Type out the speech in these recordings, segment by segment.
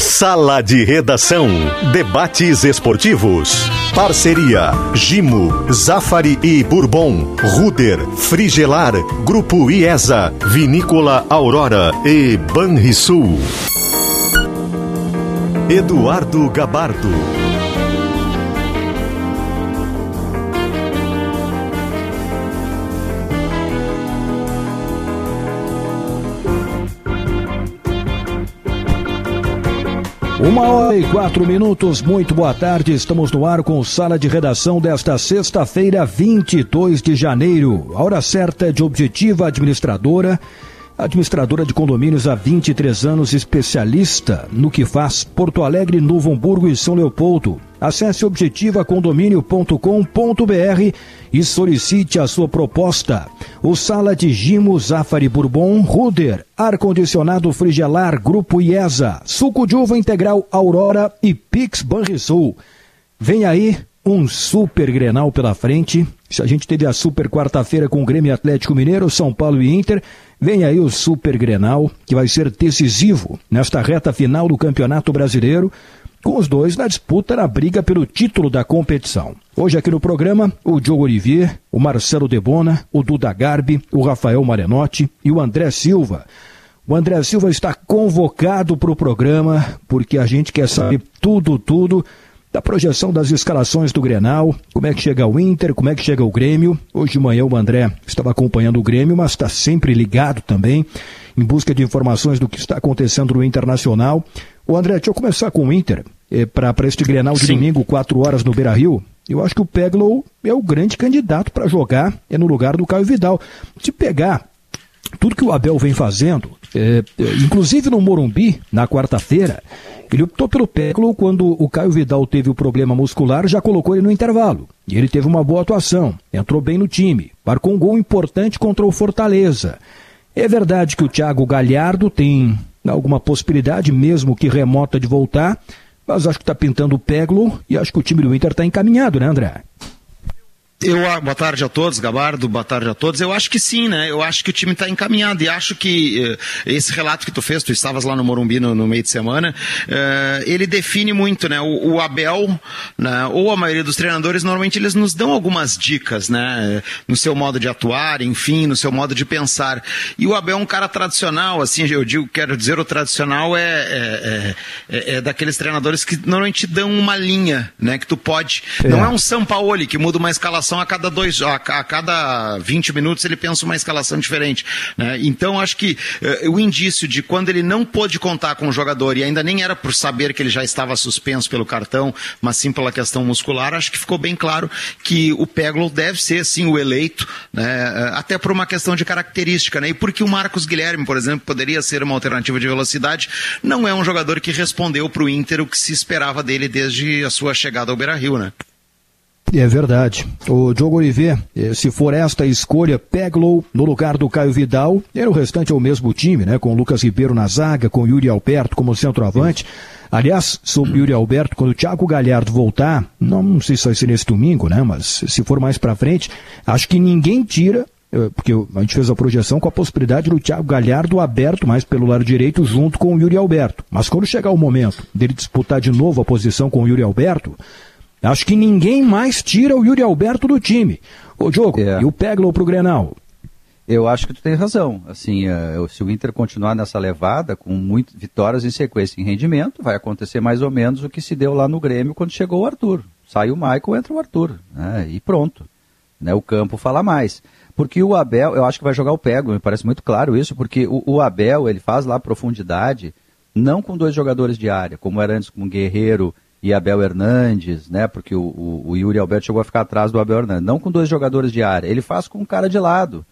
Sala de Redação. Debates esportivos. Parceria: Gimo, Zafari e Bourbon, Ruder, Frigelar, Grupo IESA, Vinícola Aurora e Banrisul. Eduardo Gabardo. Uma hora e quatro minutos, muito boa tarde. Estamos no ar com sala de redação desta sexta-feira, 22 de janeiro. A hora certa é de objetiva administradora administradora de condomínios há 23 anos, especialista no que faz Porto Alegre, Novo Hamburgo e São Leopoldo. Acesse objetivacondomínio.com.br e solicite a sua proposta. O Sala de Gimo Zafari Bourbon Ruder, Ar-Condicionado Frigelar Grupo IESA, Suco de Uva Integral Aurora e Pix Banrisul. Vem aí um super Grenal pela frente. A gente teve a super quarta-feira com o Grêmio Atlético Mineiro, São Paulo e Inter, vem aí o super Grenal, que vai ser decisivo nesta reta final do Campeonato Brasileiro, com os dois na disputa na briga pelo título da competição. Hoje aqui no programa, o Diogo Olivier, o Marcelo Debona, o Duda Garbi, o Rafael Marenotti e o André Silva. O André Silva está convocado para o programa porque a gente quer saber tudo, tudo da projeção das escalações do Grenal, como é que chega o Inter, como é que chega o Grêmio. Hoje de manhã o André estava acompanhando o Grêmio, mas está sempre ligado também, em busca de informações do que está acontecendo no Internacional. O André, deixa eu começar com o Inter, é, para este Grenal de Sim. domingo, 4 horas no Beira-Rio. Eu acho que o Peglow é o grande candidato para jogar, é no lugar do Caio Vidal. Se pegar tudo que o Abel vem fazendo, é, é, inclusive no Morumbi, na quarta-feira, ele optou pelo Peglo quando o Caio Vidal teve o problema muscular, já colocou ele no intervalo. E ele teve uma boa atuação, entrou bem no time, marcou um gol importante contra o Fortaleza. É verdade que o Thiago Galhardo tem alguma possibilidade, mesmo que remota, de voltar, mas acho que está pintando o Peglo e acho que o time do Inter está encaminhado, né, André? Eu, ah, boa tarde a todos, Gabardo, boa tarde a todos. Eu acho que sim, né? Eu acho que o time está encaminhado e acho que uh, esse relato que tu fez, tu estavas lá no Morumbi no, no meio de semana, uh, ele define muito, né? O, o, Abel, né? ou a maioria dos treinadores, normalmente eles nos dão algumas dicas, né? No seu modo de atuar, enfim, no seu modo de pensar. E o Abel é um cara tradicional, assim, eu digo, quero dizer, o tradicional é, é, é, é daqueles treinadores que normalmente dão uma linha, né? Que tu pode. Não é um Sampaoli que muda uma escalação escalação a cada dois, a, a cada 20 minutos ele pensa uma escalação diferente. Né? Então acho que uh, o indício de quando ele não pôde contar com o jogador e ainda nem era por saber que ele já estava suspenso pelo cartão, mas sim pela questão muscular, acho que ficou bem claro que o Peglo deve ser sim o eleito, né? Eh, até por uma questão de característica, né? E porque o Marcos Guilherme, por exemplo, poderia ser uma alternativa de velocidade, não é um jogador que respondeu para o Inter o que se esperava dele desde a sua chegada ao Beira-Rio, né? É verdade. O Diogo Oliveira, eh, se for esta escolha, Peglow no lugar do Caio Vidal, e o restante é o mesmo time, né? Com o Lucas Ribeiro na zaga, com o Yuri Alberto como centroavante. Aliás, sobre o Yuri Alberto, quando o Thiago Galhardo voltar, não, não sei se vai ser nesse domingo, né? Mas se for mais para frente, acho que ninguém tira eh, porque a gente fez a projeção com a possibilidade do Thiago Galhardo aberto mais pelo lado direito junto com o Yuri Alberto. Mas quando chegar o momento dele disputar de novo a posição com o Yuri Alberto, Acho que ninguém mais tira o Yuri Alberto do time. Ô, Diogo, é. e o Peglo pro Grenal? Eu acho que tu tem razão. Assim, uh, se o Inter continuar nessa levada, com muitas vitórias em sequência em rendimento, vai acontecer mais ou menos o que se deu lá no Grêmio quando chegou o Arthur. Sai o Michael, entra o Arthur. Né? E pronto. Né? O campo fala mais. Porque o Abel, eu acho que vai jogar o Pego, me parece muito claro isso, porque o, o Abel, ele faz lá profundidade, não com dois jogadores de área, como era antes com o Guerreiro e Abel Hernandes, né? Porque o, o, o, Yuri Alberto chegou a ficar atrás do Abel Hernandes. Não com dois jogadores de área, ele faz com um cara de lado.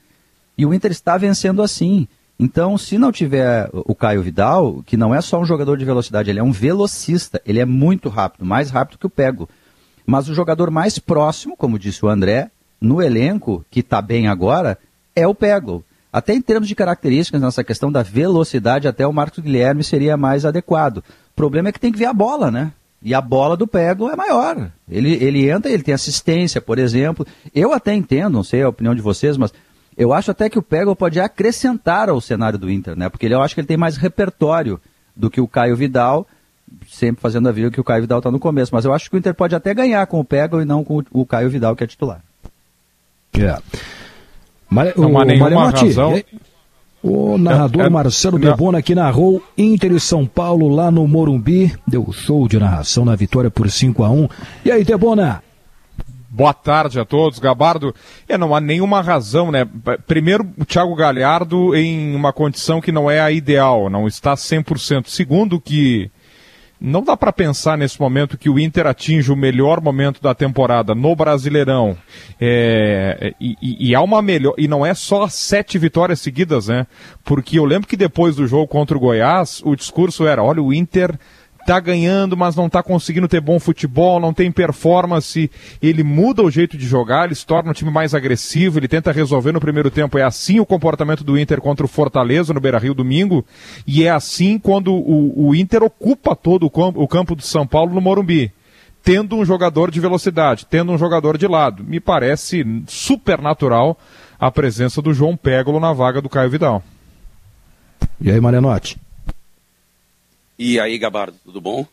E o Inter está vencendo assim. Então, se não tiver o Caio Vidal, que não é só um jogador de velocidade, ele é um velocista, ele é muito rápido, mais rápido que o Pego. Mas o jogador mais próximo, como disse o André, no elenco, que está bem agora, é o Pego. Até em termos de características, nessa questão da velocidade, até o Marcos Guilherme seria mais adequado. O problema é que tem que ver a bola, né? E a bola do Pego é maior. Ele, ele entra, ele tem assistência, por exemplo. Eu até entendo, não sei a opinião de vocês, mas eu acho até que o Pego pode acrescentar ao cenário do Inter, né? Porque ele, eu acho que ele tem mais repertório do que o Caio Vidal. sempre fazendo a vida que o Caio Vidal está no começo. Mas eu acho que o Inter pode até ganhar com o Pego e não com o Caio Vidal, que é titular. É. Mas, não há nenhuma razão. O narrador é, é, Marcelo Debona que narrou Inter e São Paulo lá no Morumbi. Deu show de narração na vitória por 5 a 1 E aí, Debona? Boa tarde a todos, Gabardo. É, não há nenhuma razão, né? Primeiro, o Thiago Galhardo em uma condição que não é a ideal, não está 100%. Segundo, que não dá para pensar nesse momento que o Inter atinge o melhor momento da temporada no Brasileirão. É, e, e, e, há uma melhor. E não é só sete vitórias seguidas, né? Porque eu lembro que depois do jogo contra o Goiás, o discurso era: olha, o Inter tá ganhando, mas não tá conseguindo ter bom futebol, não tem performance, ele muda o jeito de jogar, ele se torna um time mais agressivo, ele tenta resolver no primeiro tempo. É assim o comportamento do Inter contra o Fortaleza no Beira-Rio domingo, e é assim quando o, o Inter ocupa todo o campo, o campo do São Paulo no Morumbi tendo um jogador de velocidade, tendo um jogador de lado. Me parece super natural a presença do João Pégolo na vaga do Caio Vidal. E aí, Marianotti? E aí, Gabardo, tudo bom?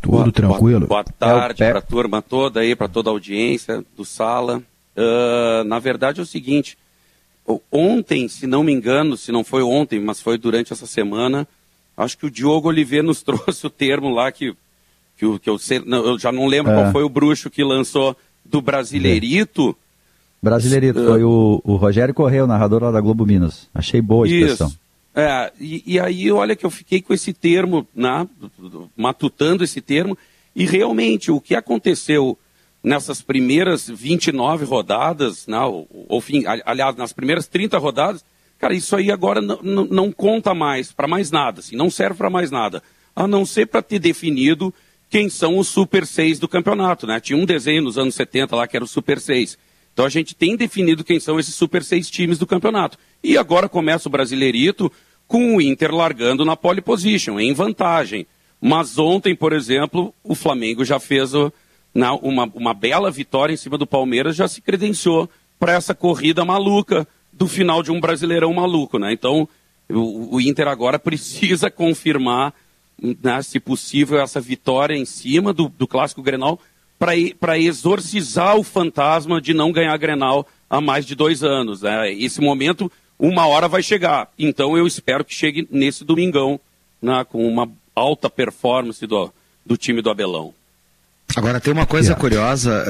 Tudo boa, tranquilo. Boa, boa tarde é para a turma toda aí, para toda a audiência do Sala. Uh, na verdade é o seguinte, ontem, se não me engano, se não foi ontem, mas foi durante essa semana, acho que o Diogo Oliveira nos trouxe o termo lá que, que, que eu, sei, não, eu já não lembro é. qual foi o bruxo que lançou do Brasileirito. Brasileirito, uh, foi o, o Rogério Correia, o narrador lá da Globo Minas. Achei boa a expressão. Isso. É, e, e, aí, olha que eu fiquei com esse termo, né, matutando esse termo, e realmente o que aconteceu nessas primeiras 29 rodadas, né, ou, ou fim, aliás, nas primeiras 30 rodadas, cara, isso aí agora não conta mais para mais nada, assim, não serve para mais nada, a não ser para ter definido quem são os Super 6 do campeonato, né? Tinha um desenho nos anos 70 lá que era o Super 6. Então a gente tem definido quem são esses Super 6 times do campeonato. E agora começa o Brasileirito com o Inter largando na pole position, em vantagem. Mas ontem, por exemplo, o Flamengo já fez uma, uma bela vitória em cima do Palmeiras, já se credenciou para essa corrida maluca do final de um Brasileirão maluco, né? Então, o, o Inter agora precisa confirmar, né, se possível, essa vitória em cima do, do Clássico Grenal para exorcizar o fantasma de não ganhar Grenal há mais de dois anos. Né? Esse momento uma hora vai chegar. Então eu espero que chegue nesse domingão, né, com uma alta performance do, do time do Abelão. Agora tem uma coisa yeah. curiosa,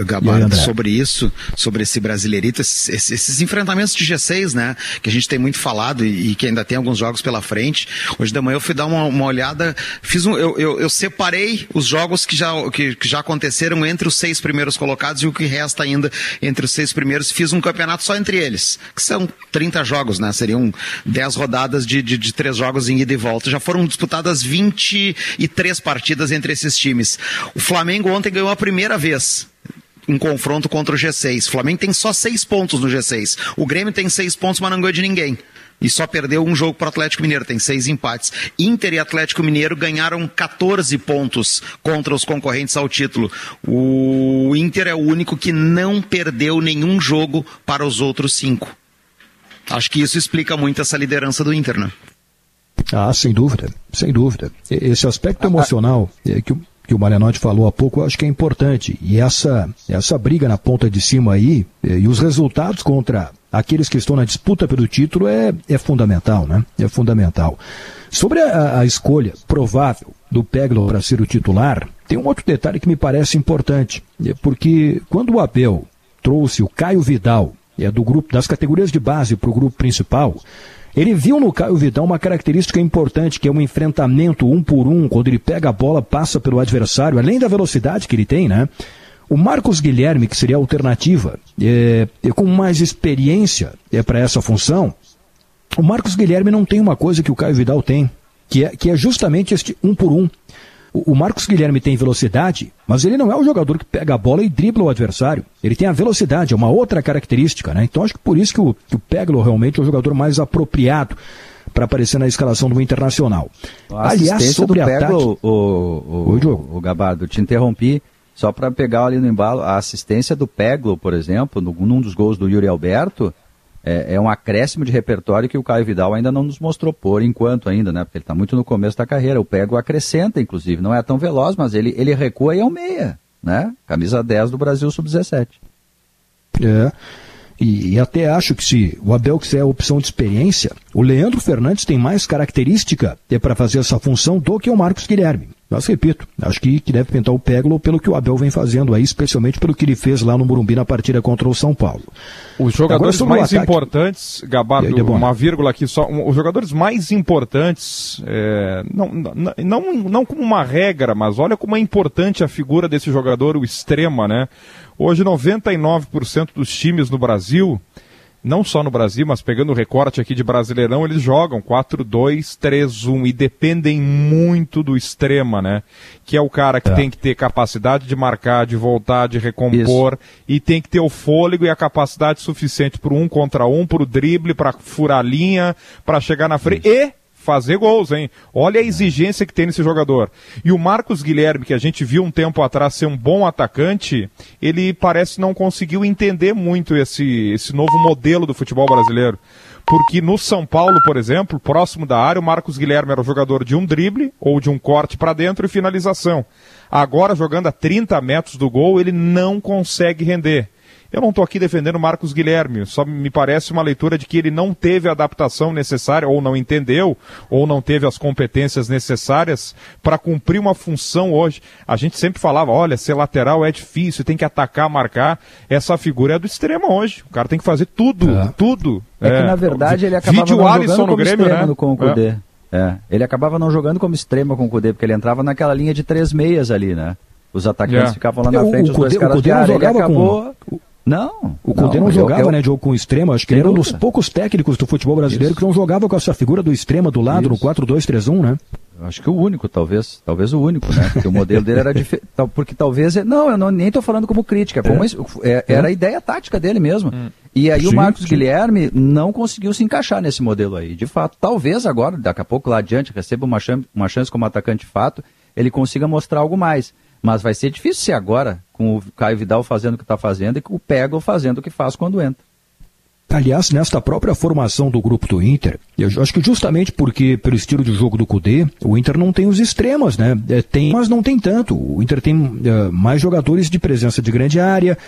uh, Gabardo, sobre isso, sobre esse brasileirito, esses, esses, enfrentamentos de G6, né? Que a gente tem muito falado e, e, que ainda tem alguns jogos pela frente. Hoje de manhã eu fui dar uma, uma olhada, fiz um, eu, eu, eu, separei os jogos que já, que, que, já aconteceram entre os seis primeiros colocados e o que resta ainda entre os seis primeiros. Fiz um campeonato só entre eles, que são 30 jogos, né? Seriam 10 rodadas de, de, de três jogos em ida e volta. Já foram disputadas 23 partidas entre esses times. O Flamengo Flamengo ontem ganhou a primeira vez um confronto contra o G6. O Flamengo tem só seis pontos no G6. O Grêmio tem seis pontos, mas não ganhou de ninguém. E só perdeu um jogo para o Atlético Mineiro, tem seis empates. Inter e Atlético Mineiro ganharam 14 pontos contra os concorrentes ao título. O Inter é o único que não perdeu nenhum jogo para os outros cinco. Acho que isso explica muito essa liderança do Inter, né? Ah, sem dúvida, sem dúvida. Esse aspecto emocional é que que o Marianotti falou há pouco, eu acho que é importante. E essa, essa briga na ponta de cima aí, eh, e os resultados contra aqueles que estão na disputa pelo título é, é fundamental, né? É fundamental. Sobre a, a escolha provável do Peglo para ser o titular, tem um outro detalhe que me parece importante. É porque quando o Abel trouxe o Caio Vidal, é do grupo das categorias de base para o grupo principal, ele viu no Caio Vidal uma característica importante, que é um enfrentamento um por um, quando ele pega a bola, passa pelo adversário, além da velocidade que ele tem, né? O Marcos Guilherme, que seria a alternativa, é, com mais experiência é para essa função, o Marcos Guilherme não tem uma coisa que o Caio Vidal tem, que é, que é justamente este um por um. O, Marcos Guilherme tem velocidade, mas ele não é o jogador que pega a bola e dribla o adversário. Ele tem a velocidade, é uma outra característica, né? Então acho que por isso que o, que o Peglo realmente é o jogador mais apropriado para aparecer na escalação do Internacional. A Aliás, sobre do Peglo, ataque... o, o, Oi, o, o Gabardo, te interrompi só para pegar ali no embalo. A assistência do Peglo, por exemplo, no, num dos gols do Yuri Alberto, é, é, um acréscimo de repertório que o Caio Vidal ainda não nos mostrou por enquanto ainda, né? Porque ele está muito no começo da carreira. O Pego acrescenta, inclusive, não é tão veloz, mas ele, ele recua e é um meia, né? Camisa 10 do Brasil Sub-17. É. E, e, até acho que se o Abel quiser a opção de experiência, o Leandro Fernandes tem mais característica para fazer essa função do que o Marcos Guilherme. Mas repito, acho que, que deve pintar o Peglo pelo que o Abel vem fazendo aí, especialmente pelo que ele fez lá no Morumbi na partida contra o São Paulo. Os jogadores mais importantes, Gabardo, aí, uma vírgula aqui só, um, os jogadores mais importantes, é, não, não, não, não como uma regra, mas olha como é importante a figura desse jogador, o extrema, né? Hoje 99% dos times no Brasil não só no Brasil, mas pegando o recorte aqui de Brasileirão, eles jogam 4-2-3-1 e dependem muito do extrema, né? Que é o cara que é. tem que ter capacidade de marcar, de voltar, de recompor Isso. e tem que ter o fôlego e a capacidade suficiente para um contra um, para o drible, para furar a linha, para chegar na frente Isso. e fazer gols, hein? Olha a exigência que tem nesse jogador. E o Marcos Guilherme, que a gente viu um tempo atrás ser um bom atacante, ele parece não conseguiu entender muito esse, esse novo modelo do futebol brasileiro. Porque no São Paulo, por exemplo, próximo da área, o Marcos Guilherme era o jogador de um drible ou de um corte para dentro e finalização. Agora, jogando a 30 metros do gol, ele não consegue render. Eu não estou aqui defendendo Marcos Guilherme, só me parece uma leitura de que ele não teve a adaptação necessária, ou não entendeu, ou não teve as competências necessárias para cumprir uma função hoje. A gente sempre falava: olha, ser lateral é difícil, tem que atacar, marcar. Essa figura é do extremo hoje. O cara tem que fazer tudo, é. tudo. É, é, que na verdade ele acabava Vídeo não Alisson jogando no Grêmio, né? com o Cudê. É. é. Ele acabava não jogando como extremo com o Cudê, porque ele entrava naquela linha de três meias ali, né? Os atacantes é. ficavam lá na frente, o, os dois Cudê, caras o Cudê de área. Ele acabou... Com... Não. O Cudê não, não jogava, eu, né, jogo com extremo. Acho que ele era um dos poucos técnicos do futebol brasileiro Isso. que não jogava com essa figura do extremo do lado, Isso. no 4-2-3-1, né? Acho que o único, talvez. Talvez o único, né? Porque o modelo dele era diferente. Porque talvez. Não, eu não, nem estou falando como crítica. Como, é. é, era a ideia tática dele mesmo. Hum. E aí sim, o Marcos sim. Guilherme não conseguiu se encaixar nesse modelo aí. De fato, talvez agora, daqui a pouco lá adiante, receba uma chance, uma chance como atacante de fato, ele consiga mostrar algo mais. Mas vai ser difícil ser agora, com o Caio Vidal fazendo o que está fazendo e com o Pego fazendo o que faz quando entra. Aliás, nesta própria formação do grupo do Inter, eu acho que justamente porque, pelo estilo de jogo do Cudê, o Inter não tem os extremos, né? É, tem, mas não tem tanto. O Inter tem uh, mais jogadores de presença de grande área,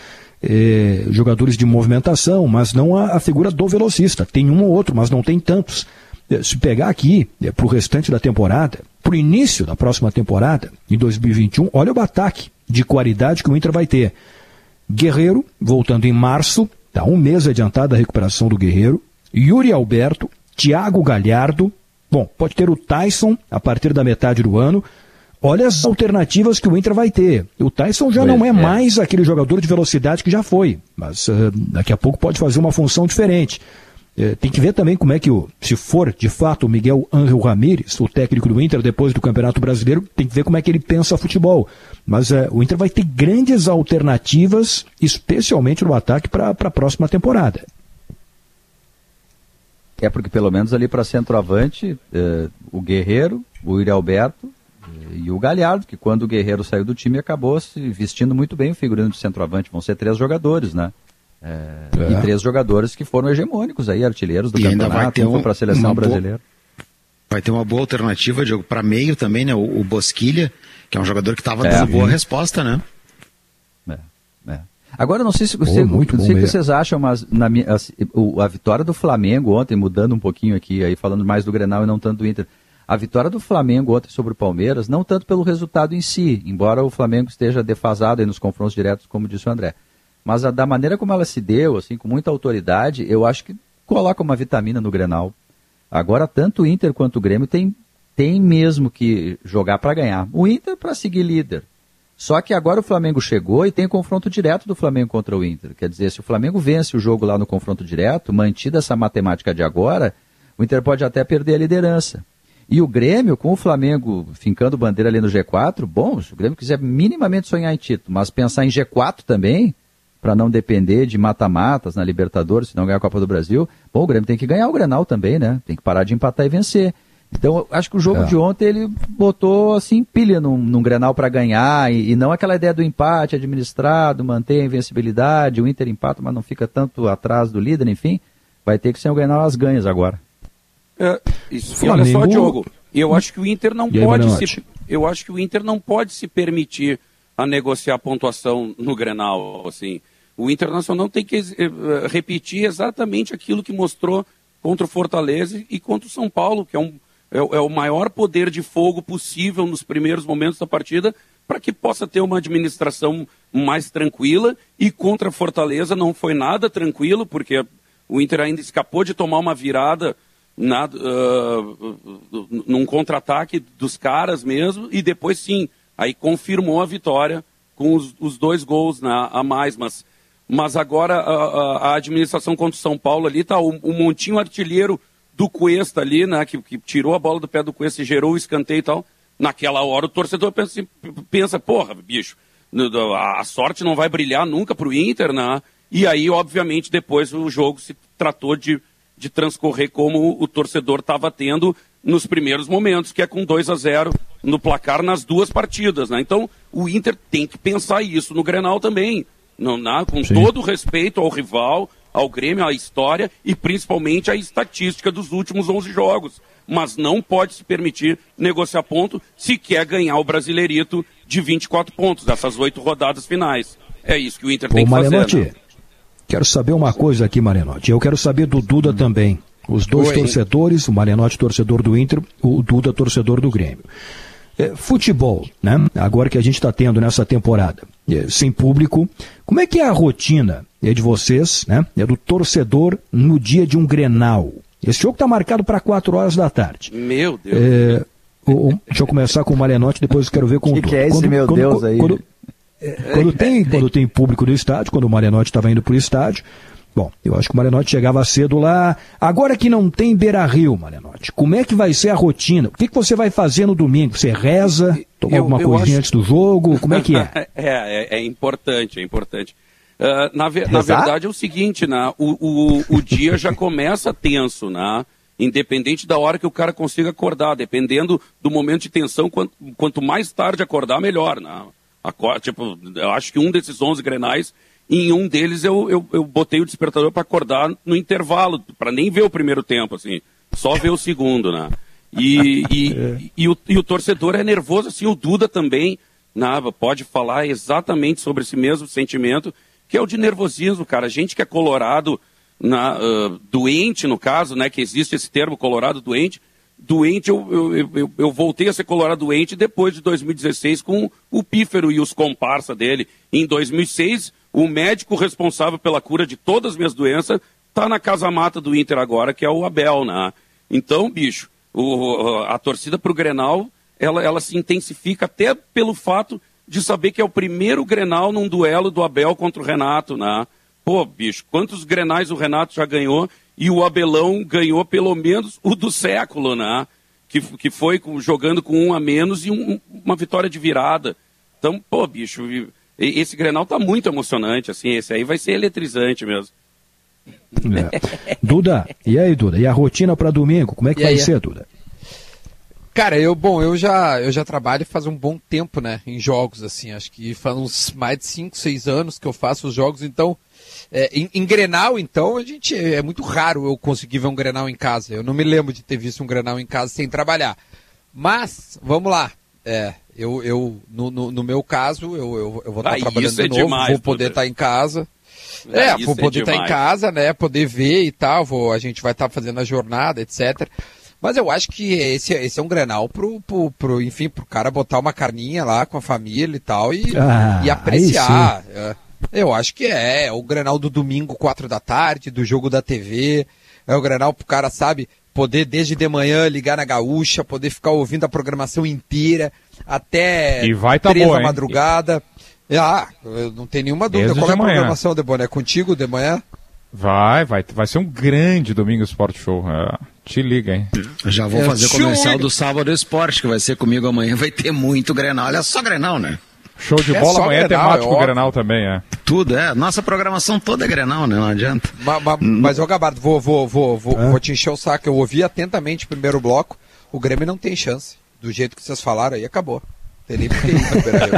eh, jogadores de movimentação, mas não a, a, figura do velocista. Tem um ou outro, mas não tem tantos. Eh, se pegar aqui, para o restante da temporada, para o início da próxima temporada, em 2021, olha o ataque de qualidade que o Inter vai ter. Guerreiro, voltando em março, está um mês adiantado da recuperação do Guerreiro. Yuri Alberto, Thiago Galhardo. Bom, pode ter o Tyson a partir da metade do ano. Olha as alternativas que o Inter vai ter. O Tyson já pois não é, é, mais aquele jogador de velocidade que já foi, mas uh, daqui a pouco pode fazer uma função diferente. É, tem que ver também como é que, o, se for de fato o Miguel Ángel Ramírez, o técnico do Inter, depois do Campeonato Brasileiro, tem que ver como é que ele pensa futebol. Mas é, o Inter vai ter grandes alternativas, especialmente no ataque, para a próxima temporada. É porque pelo menos ali para centroavante, é, o Guerreiro, o Iri Alberto é, e o Galhardo, que quando o Guerreiro saiu do time acabou se vestindo muito bem o figurino de centroavante. Vão ser três jogadores, né? É, é. E três jogadores que foram hegemônicos aí, artilheiros do e campeonato, um, para a seleção brasileira. Boa, vai ter uma boa alternativa para meio também, né? O, o, Bosquilha, que é um jogador que estava é, dando boa resposta, né? É, é. Agora, não sei se, você, muito não sei o que vocês acham, mas na minha, a, a, vitória do Flamengo ontem, mudando um pouquinho aqui, aí falando mais do Grenal e não tanto do Inter, a vitória do Flamengo ontem sobre o Palmeiras, não tanto pelo resultado em si, embora o Flamengo esteja defasado nos confrontos diretos, como disse o André, mas a, da maneira como ela se deu, assim, com muita autoridade, eu acho que coloca uma vitamina no Grenal. Agora, tanto o Inter quanto o Grêmio tem, tem mesmo que jogar para ganhar. O Inter para seguir líder. Só que agora o Flamengo chegou e tem confronto direto do Flamengo contra o Inter. Quer dizer, se o Flamengo vence o jogo lá no confronto direto, mantida essa matemática de agora, o Inter pode até perder a liderança. E o Grêmio, com o Flamengo fincando bandeira ali no G4, bom, se o Grêmio quiser minimamente sonhar em título, mas pensar em G4 também, para não depender de mata-matas na Libertadores, se não ganhar a Copa do Brasil. Bom, o Grêmio tem que ganhar o Grenal também, né? Tem que parar de empatar e vencer. Então, acho que o jogo é. de ontem ele botou assim pilha num, num Grenal para ganhar e, e, não aquela ideia do empate administrado, manter a invencibilidade, o Inter empata, mas não fica tanto atrás do líder, enfim. vai ter que ser o Grenal as ganhas agora. É, isso. E olha só, Diogo, eu acho que o Inter não aí, pode se, eu acho que o Inter não pode se permitir a negociar pontuação no Grenal, assim. O Internacional tem que uh, repetir exatamente aquilo que mostrou contra o Fortaleza e contra o São Paulo, que é, um, é, é o maior poder de fogo possível nos primeiros momentos da partida, para que possa ter uma administração mais tranquila. E contra a Fortaleza não foi nada tranquilo, porque o Inter ainda escapou de tomar uma virada na, uh, num contra-ataque dos caras mesmo, e depois sim, aí confirmou a vitória com os, os dois gols né, a mais, mas, mas agora a, a, administração contra o São Paulo ali tá o, o montinho artilheiro do Cuesta ali, né, que, que, tirou a bola do pé do Cuesta e gerou o escanteio e tal, naquela hora o torcedor pensa, assim, pensa porra, bicho, a sorte não vai brilhar nunca para o Inter, né? E aí, obviamente, depois o jogo se tratou de de transcorrer como o torcedor estava tendo nos primeiros momentos, que é com 2 a 0 no placar nas duas partidas. Né? Então, o Inter tem que pensar isso no Grenal também. Não, né? Com Sim. todo o respeito ao rival, ao Grêmio, à história e principalmente à estatística dos últimos 11 jogos. Mas não pode se permitir negociar ponto se quer ganhar o Brasileirito de 24 pontos, dessas oito rodadas finais. É isso que o Inter tem que fazer. Né? Quero saber uma coisa aqui, Marenotti. Eu quero saber do Duda também. Os dois Oi. torcedores, o Marenotti torcedor do Inter, o Duda torcedor do Grêmio. É, futebol, né? Agora que a gente está tendo nessa temporada, é, sem público, como é que é a rotina é de vocês, né? É do torcedor no dia de um Grenal. Esse jogo está marcado para 4 horas da tarde. Meu Deus. É, o, o, deixa eu começar com o Marenotti, depois eu quero ver com o que, que é esse quando, meu quando, Deus aí? Quando, quando tem, quando tem público no estádio, quando o Marianotti estava indo para o estádio, Bom, eu acho que o Marianotti chegava cedo lá. Agora que não tem Beira Rio, Marianotti, como é que vai ser a rotina? O que, que você vai fazer no domingo? Você reza? Toma eu, alguma eu coisinha acho... antes do jogo? Como é que é? é, é, é, importante, é importante. Uh, na, ve na, verdade é o seguinte, né? O, o, o dia já começa tenso, né? Independente da hora que o cara consiga acordar, dependendo do momento de tensão, quanto, quanto mais tarde acordar, melhor, né? tipo, eu acho que um desses 11 grenais, em um deles eu, eu, eu botei o despertador para acordar no intervalo, para nem ver o primeiro tempo, assim, só ver o segundo, né? E, e, é. e, o, e o torcedor é nervoso, assim, o Duda também, né, pode falar exatamente sobre esse mesmo sentimento, que é o de nervosismo, cara. A gente que é colorado, na, uh, doente, no caso, né, que existe esse termo colorado doente, doente, eu, eu, eu, eu, voltei a ser colorado doente depois de 2016 com o Pífero e os comparsa dele. Em 2006, o médico responsável pela cura de todas as minhas doenças está na casa-mata do Inter agora, que é o Abel, né? Então, bicho, o, a torcida para o Grenal, ela, ela se intensifica até pelo fato de saber que é o primeiro Grenal num duelo do Abel contra o Renato, né? Pô, bicho, quantos Grenais o Renato já ganhou e o Abelão ganhou pelo menos o do século, né? Que, que foi jogando com um a menos e um, uma vitória de virada. Então, pô, bicho, esse Grenal tá muito emocionante, assim, esse aí vai ser eletrizante mesmo. É. Duda, e aí, Duda? E a rotina para domingo, como é que e vai aí? ser, Duda? Cara, eu, bom, eu já, eu já trabalho faz um bom tempo, né, em jogos, assim, acho que faz uns mais de 5, 6 anos que eu faço os jogos, então é, em, em, Grenal, então, a gente é muito raro eu conseguir ver um Grenal em casa. Eu não me lembro de ter visto um Grenal em casa sem trabalhar. Mas, vamos lá. É, eu, eu no, no, no meu caso, eu, eu, eu vou estar ah, trabalhando de é novo, demais, vou poder estar em casa. É, é vou poder estar em casa, né? Poder ver e tal. Vou, a gente vai estar fazendo a jornada, etc. Mas eu acho que esse, esse é um grenal pro, pro, pro, enfim, pro cara botar uma carninha lá com a família e tal e, ah, e apreciar. É. Eu acho que é. É o Grenal do domingo, quatro da tarde, do jogo da TV. É o Grenal pro cara, sabe, poder desde de manhã ligar na gaúcha, poder ficar ouvindo a programação inteira até e vai tá três boa, da madrugada. Hein? Ah, não tem nenhuma dúvida. Desde Qual é a manhã. programação, Deboné? É contigo de manhã? Vai, vai, vai ser um grande domingo Sport Show. É, te liga, hein? Já vou é, fazer o comercial do Sábado Esporte, que vai ser comigo amanhã. Vai ter muito Grenal. Olha só Grenal, né? Show de é bola, amanhã é temático é Grenal também, é. Tudo, é. Nossa programação toda é Grenal, né? Não adianta. Mas, mas, mas ô Gabardo, vou, vou, vou, vou, é. vou te encher o saco. Eu ouvi atentamente o primeiro bloco. O Grêmio não tem chance. Do jeito que vocês falaram aí, acabou. Tem nem porque ir pro Beira-Rio.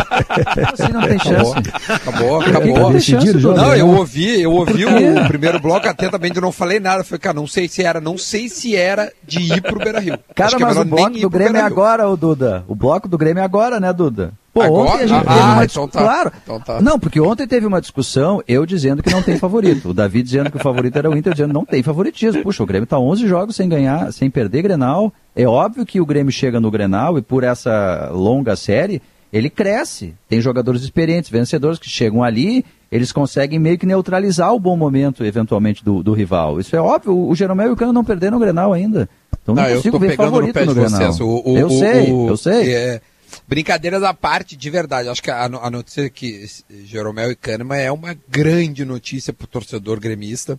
Assim não tem chance. Acabou, acabou. decidido? Não, eu ouvi, eu ouvi o primeiro bloco atentamente, eu não falei nada. Falei, cara, não sei se era, não sei se era de ir pro Beira Rio. Cara, mas o bloco do Grêmio é agora, ô Duda. O bloco do Grêmio é agora, né, Duda? Pô, Agora? ontem a gente Ah, teve uma então tá. Claro. Então tá. Não, porque ontem teve uma discussão, eu dizendo que não tem favorito. O Davi dizendo que o favorito era o Inter, dizendo que não tem favoritismo. Puxa, o Grêmio tá 11 jogos sem ganhar, sem perder Grenal. É óbvio que o Grêmio chega no Grenal e por essa longa série, ele cresce. Tem jogadores experientes, vencedores que chegam ali, eles conseguem meio que neutralizar o bom momento, eventualmente, do, do rival. Isso é óbvio. O Jeromel e o Cano não perderam o Grenal ainda. Então não, Não, consigo ver no favorito pé no, de Grenal. O, o- eu o- sei, eu sei. é, brincadeiras à parte, de verdade. Acho que a, a notícia que Jeromel e Kahneman é uma grande notícia para o torcedor gremista.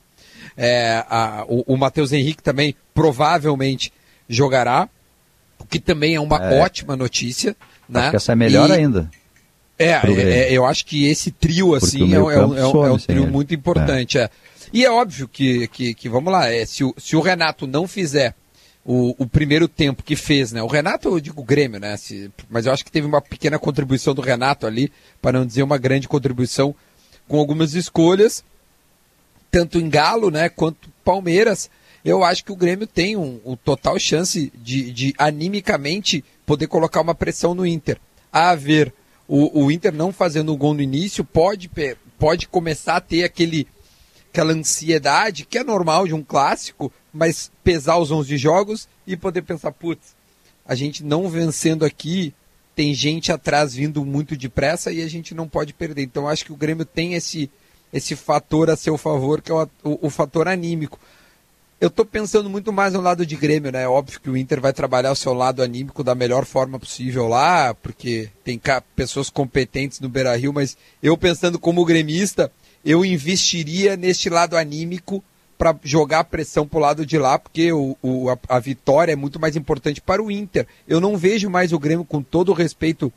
É, a- o, o Matheus Henrique também provavelmente jogará, o que também é uma É. ótima notícia. Né? Acho que essa é melhor E- ainda. é, é, é, eu acho que esse trio, assim, é, um- é um, é trio muito importante. E é óbvio que, que, que, vamos lá, se, o, se o Renato não fizer o, o primeiro tempo que fez, né? O Renato, eu digo Grêmio, né? Se- mas eu acho que teve uma pequena contribuição do Renato ali, para não dizer uma grande contribuição, com algumas escolhas, tanto em Galo, né, quanto Palmeiras. Eu acho que o Grêmio tem um, um total chance de, de animicamente poder colocar uma pressão no Inter. A ver o, o Inter não fazendo o gol no início, pode, pode começar a ter aquele, aquela ansiedade que é normal de um clássico, mas pesar os 11 jogos e poder pensar, putz, a gente não vencendo aqui, tem gente atrás vindo muito depressa e a gente não pode perder. Então acho que o Grêmio tem esse, esse fator a seu favor, que é o, o, o fator anímico. Eu tô pensando muito mais no lado de Grêmio, né? Óbvio que o Inter vai trabalhar o seu lado anímico da melhor forma possível lá, porque tem pessoas competentes no Beira Rio, mas eu pensando como gremista, eu investiria neste lado anímico para jogar a pressão pro lado de lá, porque o, o- a, a vitória é muito mais importante para o Inter. Eu não vejo mais o Grêmio, com todo o respeito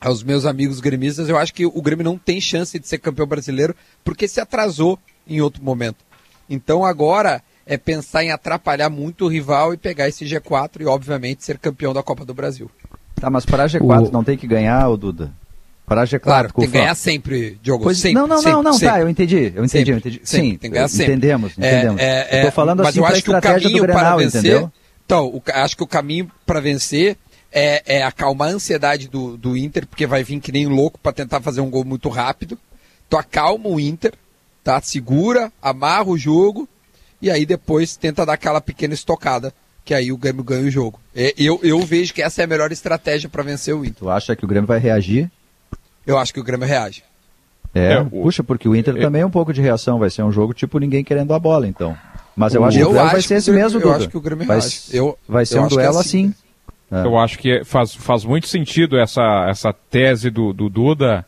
aos meus amigos gremistas, eu acho que o Grêmio não tem chance de ser campeão brasileiro, porque se atrasou em outro momento. Então agora é pensar em atrapalhar muito o rival e pegar esse G4 e, obviamente, ser campeão da Copa do Brasil. Tá, mas para G4 O- não tem que ganhar, ô Duda? Para G4, Claro, tem que ganhar sempre, Diogo. Pois- sempre, não, não, sempre, não, não, sempre. tá, eu entendi, eu entendi, Sempre, eu entendi. Sim, tem que ganhar sempre. entendemos, É, entendemos. é, eu tô é, falando mas assim eu acho que o caminho para Grenal, vencer, entendeu? Então, o acho que o caminho para vencer é, é acalmar a ansiedade do, do Inter, porque vai vir que nem louco para tentar fazer um gol muito rápido. Tu acalma o Inter, tá? Segura, amarra o jogo e aí depois tenta dar aquela pequena estocada, que aí o Grêmio ganha o jogo. É, eu, eu vejo que essa é a melhor estratégia para vencer o Inter. Tu acha que o Grêmio vai reagir? Eu acho que o Grêmio reage. É, É, o- puxa, porque o Inter é- também é um pouco de reação, vai ser um jogo tipo ninguém querendo a bola, então. Mas eu O- acho que eu o duelo vai ser que esse o mesmo, eu Duda. acho que o Grêmio vai, reage. Eu- vai ser eu um acho que é duelo assim. assim. É. Eu acho que faz, faz muito sentido essa, essa tese do, do Duda,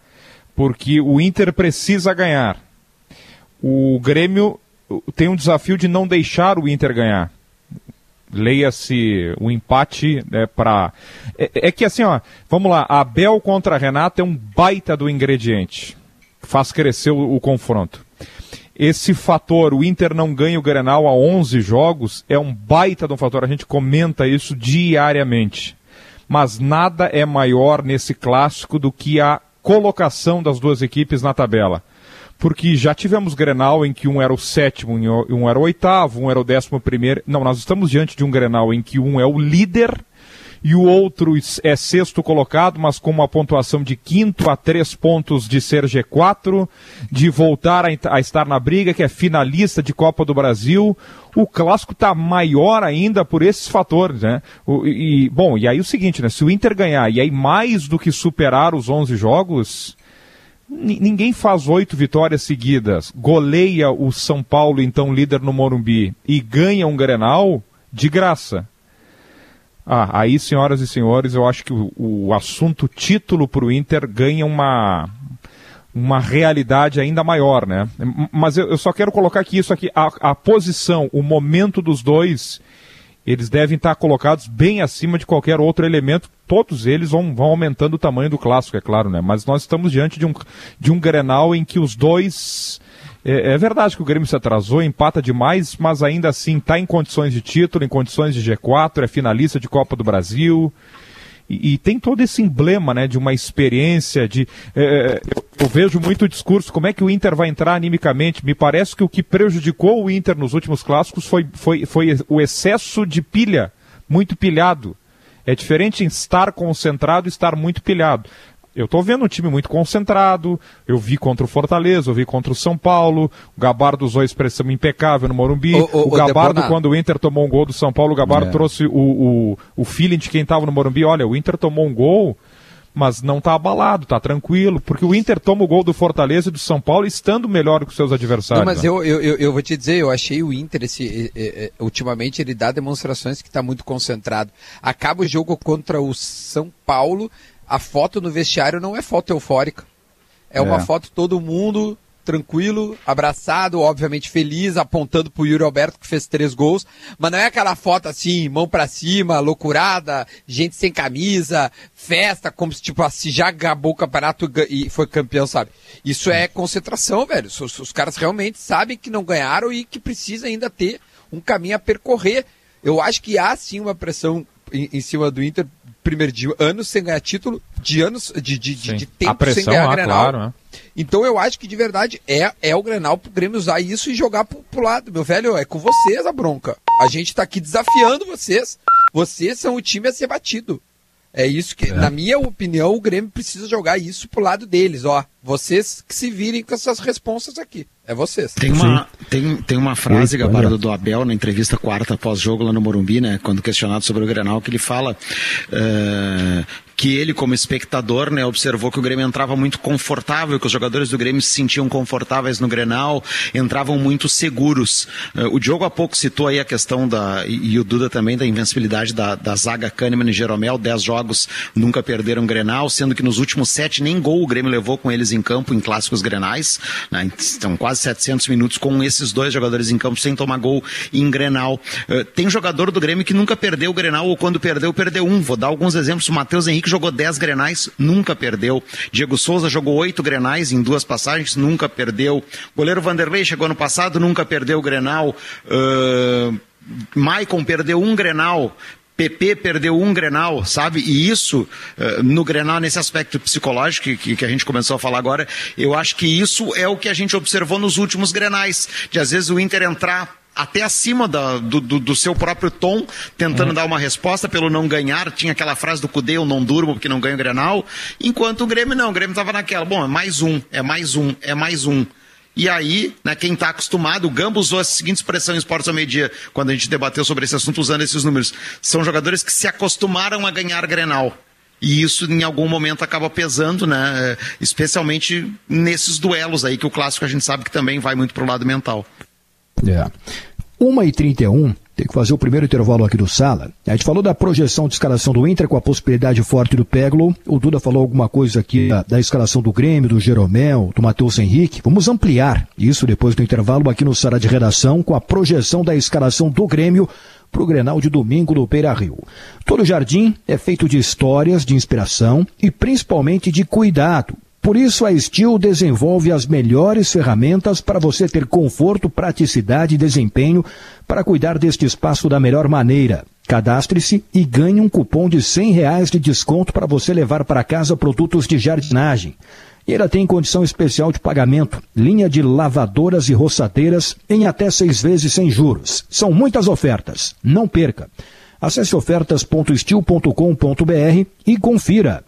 porque o Inter precisa ganhar. O Grêmio tem um desafio de não deixar o Inter ganhar. Leia-se o empate né, para. É, é que assim, ó, vamos lá, Abel contra Renato é um baita do ingrediente. Faz crescer o, o confronto. Esse fator, o Inter não ganha o Grenal há 11 jogos, é um baita de um fator. A gente comenta isso diariamente. Mas nada é maior nesse clássico do que a colocação das duas equipes na tabela. Porque já tivemos Grenal em que um era o sétimo um era o oitavo, um era o décimo primeiro. Não, nós estamos diante de um Grenal em que um é o líder e o outro é sexto colocado, mas com uma pontuação de quinto a três pontos de ser G4, de voltar a, estar na briga, que é finalista de Copa do Brasil. O clássico está maior ainda por esses fatores, né? O, e, bom, e aí o seguinte, né? Se o Inter ganhar e aí mais do que superar os 11 jogos, ninguém faz oito vitórias seguidas, goleia o São Paulo, então líder no Morumbi, e ganha um Grenal de graça. Ah, aí, senhoras e senhores, eu acho que o, o assunto título para o Inter ganha uma, uma realidade ainda maior, né? Mas eu, eu só quero colocar aqui isso aqui, a, a posição, o momento dos dois, eles devem estar colocados bem acima de qualquer outro elemento. Todos eles vão, vão aumentando o tamanho do clássico, é claro, né? Mas nós estamos diante de um, de um Grenal em que os dois. É, é verdade que o Grêmio se atrasou, empata demais, mas ainda assim está em condições de título, em condições de G4, é finalista de Copa do Brasil. E, tem todo esse emblema, né, de uma experiência, de é, eu, eu, vejo muito discurso, como é que o Inter vai entrar animicamente? Me parece que o que prejudicou o Inter nos últimos clássicos foi, foi, foi o excesso de pilha, muito pilhado. É diferente estar concentrado e estar muito pilhado. Eu estou vendo um time muito concentrado. Eu vi contra o Fortaleza, eu vi contra o São Paulo. O Gabardo usou a expressão impecável no Morumbi. O, o, o Gabardo, quando o Inter tomou um gol do São Paulo, o Gabardo é. trouxe o, o, o feeling de quem estava no Morumbi. Olha, o Inter tomou um gol, mas não está abalado, está tranquilo. Porque o Inter toma o gol do Fortaleza e do São Paulo estando melhor que os seus adversários. Não, mas né? eu, eu, eu vou te dizer, eu achei o Inter, esse, ultimamente, ele dá demonstrações que está muito concentrado. Acaba o jogo contra o São Paulo a foto no vestiário não é foto eufórica. É, é. uma foto todo mundo tranquilo, abraçado, obviamente feliz, apontando pro Yuri Alberto que fez três gols, mas não é aquela foto assim, mão para cima, loucurada, gente sem camisa, festa, como se tipo assim, já acabou o campeonato e foi campeão, sabe? Isso é concentração, velho. Os, os caras realmente sabem que não ganharam e que precisa ainda ter um caminho a percorrer. Eu acho que há sim uma pressão em, em cima do Inter primeiro de anos sem ganhar título, de anos de, de, de, de tempo pressão, sem ganhar ah, Grenal. Claro, né? Então eu acho que de verdade é, é o Grenal pro Grêmio usar isso e jogar pro, pro lado. Meu velho, é com vocês a bronca. A gente tá aqui desafiando vocês. Vocês são o time a ser batido. É isso que, é. na minha opinião, o Grêmio precisa jogar isso pro lado deles, ó. Vocês que se virem com essas responsas aqui. É vocês. Tem uma, tem, tem uma frase, Oi, Gabardo, do Abel, na entrevista quarta pós-jogo lá no Morumbi, né? Quando questionado sobre o Grenal, que ele fala uh, que ele, como espectador, né, observou que o Grêmio entrava muito confortável, que os jogadores do Grêmio se sentiam confortáveis no Grenal, entravam muito seguros. Uh, o Diogo há pouco citou aí a questão da, e, o Duda também, da invencibilidade da, da zaga Kahneman e Jeromel, dez jogos nunca perderam Grenal, sendo que nos últimos sete nem gol o Grêmio levou com eles em campo em clássicos Grenais, né, estão quase 700 minutos com esses dois jogadores em campo sem tomar gol em Grenal. Uh, tem jogador do Grêmio que nunca perdeu o Grenal, ou quando perdeu, perdeu um. Vou dar alguns exemplos, o Matheus Henrique Henrique jogou 10 grenais, nunca perdeu. Diego Souza jogou 8 grenais em duas passagens, nunca perdeu. Goleiro Vanderlei chegou ano passado, nunca perdeu o grenal. Uh, Maicon perdeu um grenal, PP perdeu um Grenal, sabe? E isso, no Grenal, nesse aspecto psicológico que, que, a gente começou a falar agora, eu acho que isso é o que a gente observou nos últimos Grenais. De às vezes o Inter entrar até acima da, do, do, do, seu próprio tom, tentando uhum. dar uma resposta pelo não ganhar. Tinha aquela frase do Cudê, eu não durmo porque não ganho o Grenal. Enquanto o Grêmio não, o Grêmio estava naquela, bom, é mais um, é mais um, é mais um. E aí, né, quem está acostumado, o Gambo usou a seguinte expressão em Esportes ao Meio-Dia, quando a gente debateu sobre esse assunto usando esses números. São jogadores que se acostumaram a ganhar Grenal. E isso em algum momento acaba pesando, né? Especialmente nesses duelos aí, que o clássico a gente sabe que também vai muito para o lado mental. É. 1h31, tem que fazer o primeiro intervalo aqui do Sala. A gente falou da projeção de escalação do Inter com a possibilidade forte do Peglo. O Duda falou alguma coisa aqui da, da escalação do Grêmio, do Jeromel, do Matheus Henrique. Vamos ampliar isso depois do intervalo aqui no Sala de Redação com a projeção da escalação do Grêmio para o Grenal de domingo no Beira Rio. Todo jardim é feito de histórias, de inspiração e principalmente de cuidado por isso, a Steel desenvolve as melhores ferramentas para você ter conforto, praticidade e desempenho para cuidar deste espaço da melhor maneira. Cadastre-se e ganhe um cupom de R$ reais de desconto para você levar para casa produtos de jardinagem. E ela tem condição especial de pagamento, linha de lavadoras e roçadeiras em até seis vezes sem juros. São muitas ofertas. Não perca. Acesse ofertas.estil.com.br e confira.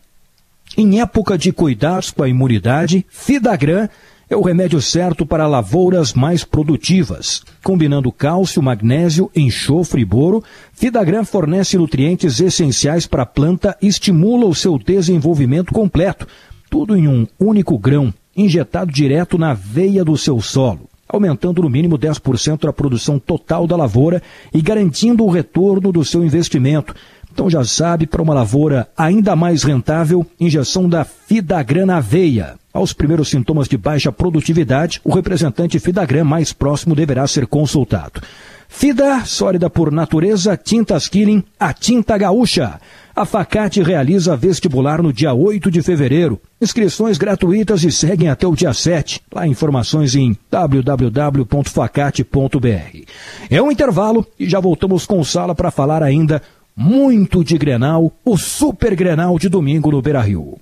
Em época de cuidados com a imunidade, Fidagran é o remédio certo para lavouras mais produtivas. Combinando cálcio, magnésio, enxofre e boro, Fidagran fornece nutrientes essenciais para a planta e estimula o seu desenvolvimento completo. Tudo em um único grão, injetado direto na veia do seu solo, aumentando no mínimo 10% a produção total da lavoura e garantindo o retorno do seu investimento. Então já sabe, para uma lavoura ainda mais rentável, injeção da Fidagran na aveia. Aos primeiros sintomas de baixa produtividade, o representante Fidagran mais próximo deverá ser consultado. Fida, sólida por natureza, tintas Killing, a tinta gaúcha. A Facate realiza vestibular no dia 8 de fevereiro. Inscrições gratuitas e seguem até o dia 7. Lá informações em www.facate.br. É um intervalo e já voltamos com sala para falar ainda muito de Grenal, o Super Grenal de domingo no Beira-Rio.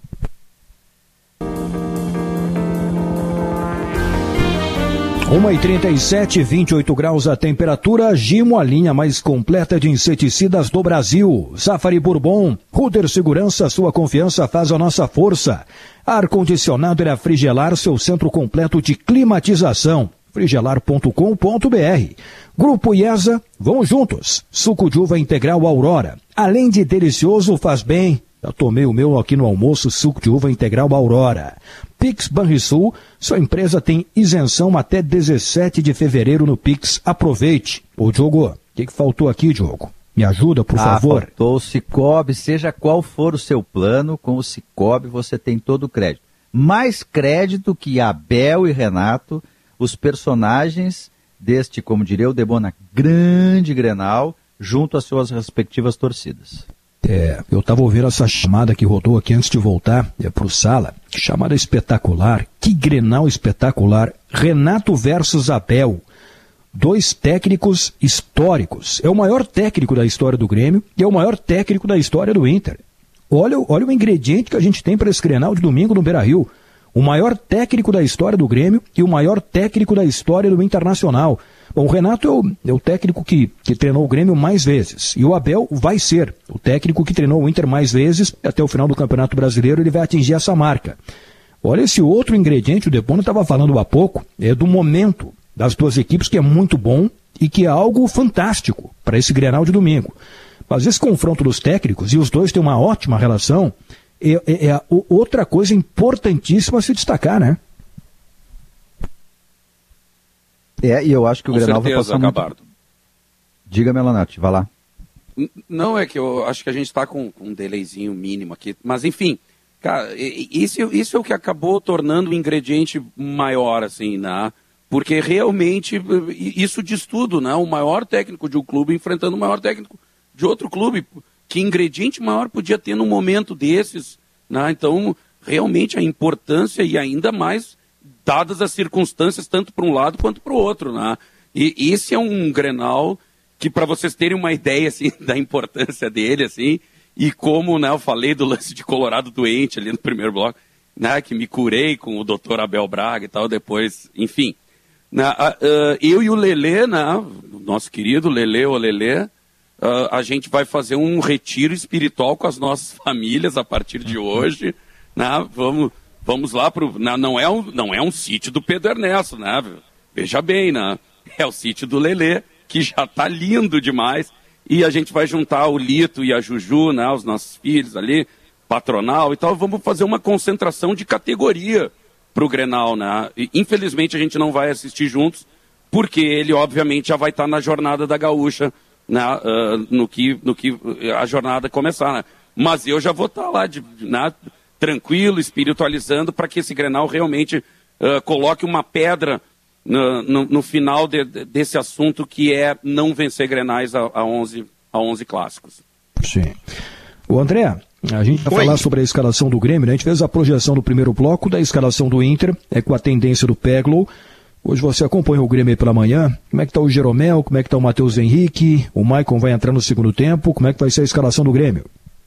Uma e 37, 28 graus a temperatura. Gimo, a linha mais completa de inseticidas do Brasil. Safari Bourbon, Ruder Segurança, sua confiança faz a nossa força. Ar-condicionado era Frigelar, seu centro completo de climatização. frigelar.com.br. Grupo IESA, vamos juntos. Suco de uva integral Aurora. Além de delicioso, faz bem. Já tomei o meu aqui no almoço, suco de uva integral Aurora. Pix Banrisul, sua empresa tem isenção até 17 de fevereiro no Pix. Aproveite. Ô, Diogo, o que, que faltou aqui, Diogo? Me ajuda, por ah, favor. Faltou o Cicobi, seja qual for o seu plano, com o Cicobi você tem todo o crédito. Mais crédito que Abel e Renato, os personagens deste, como diria o Debona, grande Grenal, junto às suas respectivas torcidas. É, eu estava ouvindo essa chamada que rodou aqui antes de voltar é, para o sala. Chamada espetacular. Que grenal espetacular. Renato versus Abel. Dois técnicos históricos. É o maior técnico da história do Grêmio e é o maior técnico da história do Inter. Olha, olha o ingrediente que a gente tem para esse grenal de domingo no Beira Rio. O maior técnico da história do Grêmio e o maior técnico da história do Internacional. Bom, o Renato é o, é o técnico que, que treinou o Grêmio mais vezes. E o Abel vai ser o técnico que treinou o Inter mais vezes. Até o final do Campeonato Brasileiro ele vai atingir essa marca. Olha esse outro ingrediente, o Depona estava falando há pouco, é do momento das duas equipes, que é muito bom e que é algo fantástico para esse Grenal de domingo. Mas esse confronto dos técnicos, e os dois têm uma ótima relação, é, é, é outra coisa importantíssima a se destacar, né? É, e eu acho que o Com Grenal certeza, vai passar muito... Diga, Melanete, vai lá. Não, é que eu acho que a gente está com um delayzinho mínimo aqui. Mas, enfim, cara, isso, isso é o que acabou tornando o ingrediente maior, assim, né? Porque realmente isso diz tudo, né? O maior técnico de um clube enfrentando o maior técnico de outro clube. Que ingrediente maior podia ter num momento desses, né? Então, realmente a importância e ainda mais dadas as circunstâncias, tanto para um lado quanto para o outro, né? E esse é um Grenal que, para vocês terem uma ideia, assim, da importância dele, assim, e como, né, eu falei do lance de Colorado doente ali no primeiro bloco, né, que me curei com o doutor Abel Braga e tal, depois, enfim. Né, a- a- eu e o Lelê, né, nosso querido Lelê, o Lelê, ah, a gente vai fazer um retiro espiritual com as nossas famílias a partir de hoje, né, vamos, vamos lá pro, né, não é um, não é um sítio do Pedro Ernesto, né, veja bem, né, é o sítio do Lelê, que já tá lindo demais, e a gente vai juntar o Lito e a Juju, né, os nossos filhos ali, patronal e tal, vamos fazer uma concentração de categoria pro Grenal, né? E, infelizmente a gente não vai assistir juntos, porque ele obviamente já vai estar na jornada da gaúcha, né? ah, no, que, no que a jornada começar, né? Mas eu já vou estar lá de, né? tranquilo, espiritualizando, para que esse Grenal realmente ah, coloque uma pedra no, no- no final de- de- desse assunto que é não vencer Grenais a, a, 11, a 11 clássicos. Sim. O André, a gente vai Oi. falar sobre a escalação do Grêmio, né? A gente fez a projeção do primeiro bloco da escalação do Inter, é com a tendência do Peglow. Hoje você acompanha o Grêmio aí pela manhã. Como é que tá o Jeromel? Como é que tá o Matheus Henrique? O Maicon vai entrar no segundo tempo. Como é que vai ser a escalação do Grêmio?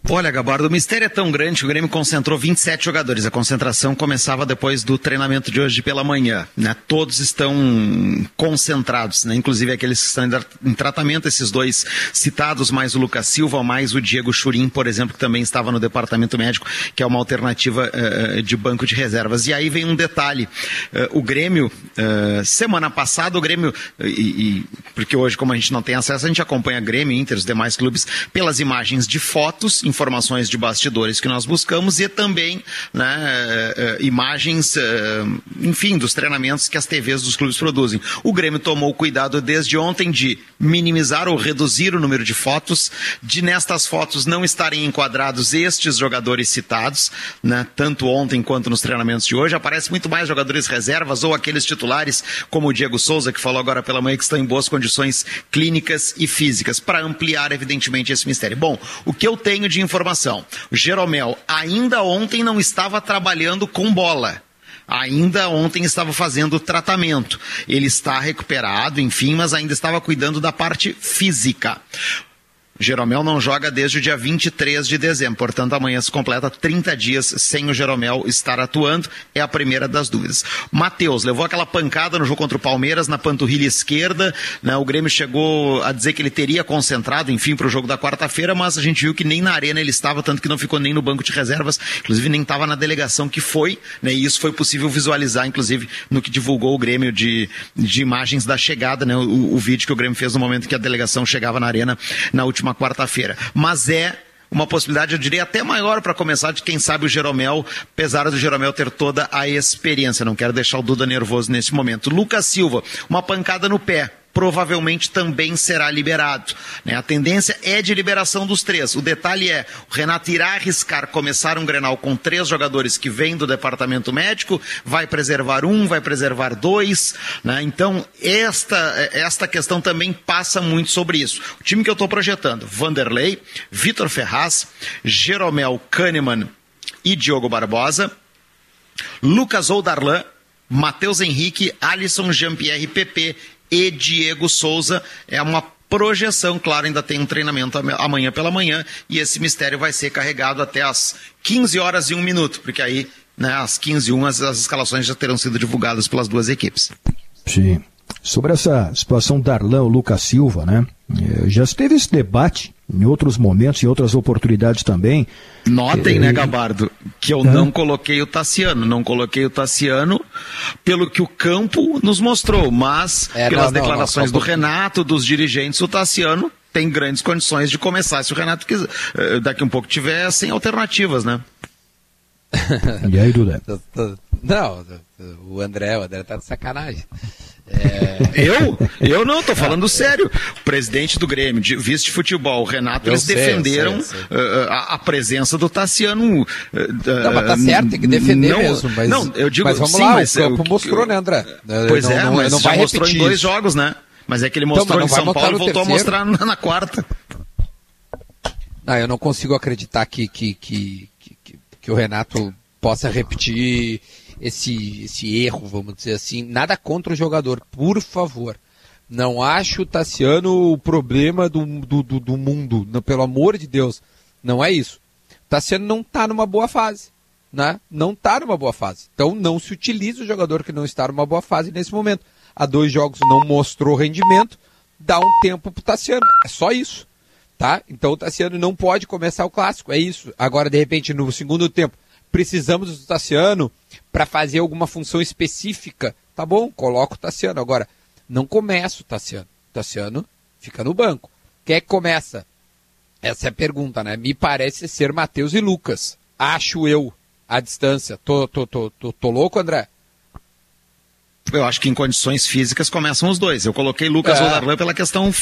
Olha, Gabardo, o mistério é tão grande que o Grêmio concentrou 27 jogadores. A concentração começava depois do treinamento de hoje pela manhã. Né? Todos estão concentrados, né? inclusive aqueles que estão em tra- em tratamento, esses dois citados, mais o Lucas Silva, mais o Diego Churim, por exemplo, que também estava no departamento médico, que é uma alternativa eh, de banco de reservas. E aí vem um detalhe: Eh, o Grêmio, eh, semana passada, o Grêmio, e, e- porque hoje, como a gente não tem acesso, a gente acompanha Grêmio, Inter, os demais clubes, pelas imagens de fotos, informações de bastidores que nós buscamos e também né, eh, eh, imagens, eh, enfim, dos treinamentos que as TVs dos clubes produzem. O Grêmio tomou cuidado desde ontem de minimizar ou reduzir o número de fotos, de nestas fotos não estarem enquadrados estes jogadores citados, né, tanto ontem quanto nos treinamentos de hoje. Aparece muito mais jogadores reservas ou aqueles titulares, como o Diego Souza, que falou agora pela manhã que estão em boas condições clínicas e físicas, para ampliar, evidentemente, esse mistério. Bom, o que eu tenho de informação? O Jeromel ainda ontem não estava trabalhando com bola. Ainda ontem estava fazendo tratamento. Ele está recuperado, enfim, mas ainda estava cuidando da parte física. Jeromel não joga desde o dia 23 de dezembro, portanto amanhã se completa 30 dias sem o Jeromel estar atuando, é a primeira das dúvidas. Matheus levou aquela pancada no jogo contra o Palmeiras na panturrilha esquerda, né? o Grêmio chegou a dizer que ele teria concentrado, enfim, para o jogo da quarta-feira, mas a gente viu que nem na arena ele estava, tanto que não ficou nem no banco de reservas, inclusive nem estava na delegação que foi, né? e isso foi possível visualizar, inclusive, no que divulgou o Grêmio de, de imagens da chegada, né? o, o vídeo que o Grêmio fez no momento que a delegação chegava na arena na última quarta-feira. Mas é uma possibilidade, eu diria, até maior para começar de quem sabe o Jeromel, apesar do Jeromel ter toda a experiência. Não quero deixar o Duda nervoso nesse momento. Lucas Silva, uma pancada no pé provavelmente também será liberado. Né? A tendência é de liberação dos três. O detalhe é, o Renato irá arriscar começar um Grenal com três jogadores que vêm do departamento médico, vai preservar um, vai preservar dois. Né? Então, esta, esta questão também passa muito sobre isso. O time que eu estou projetando, Vanderlei, Vitor Ferraz, Jeromel Kahneman e Diogo Barbosa, Lucas Oudarlan, Matheus Henrique, Alisson Jean-Pierre PP e Diego Souza. É uma projeção, claro, ainda tem um treinamento amanhã pela manhã e esse mistério vai ser carregado até às 15 horas e 1 minuto, porque aí, né, às 15 e 1 as, as escalações já terão sido divulgadas pelas duas equipes. Sim. Sobre essa situação Darlan, o Lucas Silva, né? É, já teve esse debate em outros momentos, em outras oportunidades também. Notem, é, né, Gabardo, que eu é? não coloquei o Tassiano. Não coloquei o Tassiano pelo que o campo nos mostrou, mas é, pelas não, declarações não, não, do Renato, dos dirigentes, o Tassiano tem grandes condições de começar se o Renato quiser, eh, daqui um pouco tiver sem alternativas, né? e aí, Duda? Não, o André, o André tá de sacanagem. É... Eu? Eu não, tô falando sério. O presidente do Grêmio, de, vice de futebol, o Renato, eu eles sei, defenderam sei, sei. Uh, a, a, presença do Tassiano. Uh, não, mas tá certo, tem que defender não, mesmo. Mas, não, eu digo, mas vamos sim, lá, mas, o campo mostrou, né, André? Pois não, é, não, mas não vai mostrou em dois isso. jogos, né? Mas é que ele então, mostrou então, em São Paulo e voltou terceiro. a mostrar na, na quarta. Não, eu não consigo acreditar que, que, que, que, que o Renato possa repetir esse, esse erro, vamos dizer assim. Nada contra o jogador, por favor. Não acho o Tassiano o problema do, do, do, do mundo, não, pelo amor de Deus. Não é isso. O Tassiano não está numa boa fase. Né? Não está numa boa fase. Então não se utiliza o jogador que não está numa boa fase nesse momento. Há dois jogos não mostrou rendimento, dá um tempo para o Tassiano. É só isso. Tá? Então o Tassiano não pode começar o clássico, é isso. Agora, de repente, no segundo tempo, precisamos do Tassiano para fazer alguma função específica, tá bom, coloca o Tassiano. Agora, não começa o Tassiano. O Tassiano fica no banco. Quem é que começa? Essa é a pergunta, né? Me parece ser Matheus e Lucas. Acho eu, à distância. Tô, tô, tô, tô, tô louco, André? Eu acho que em condições físicas começam os dois. Eu coloquei Lucas é. Odarlan pela questão uh,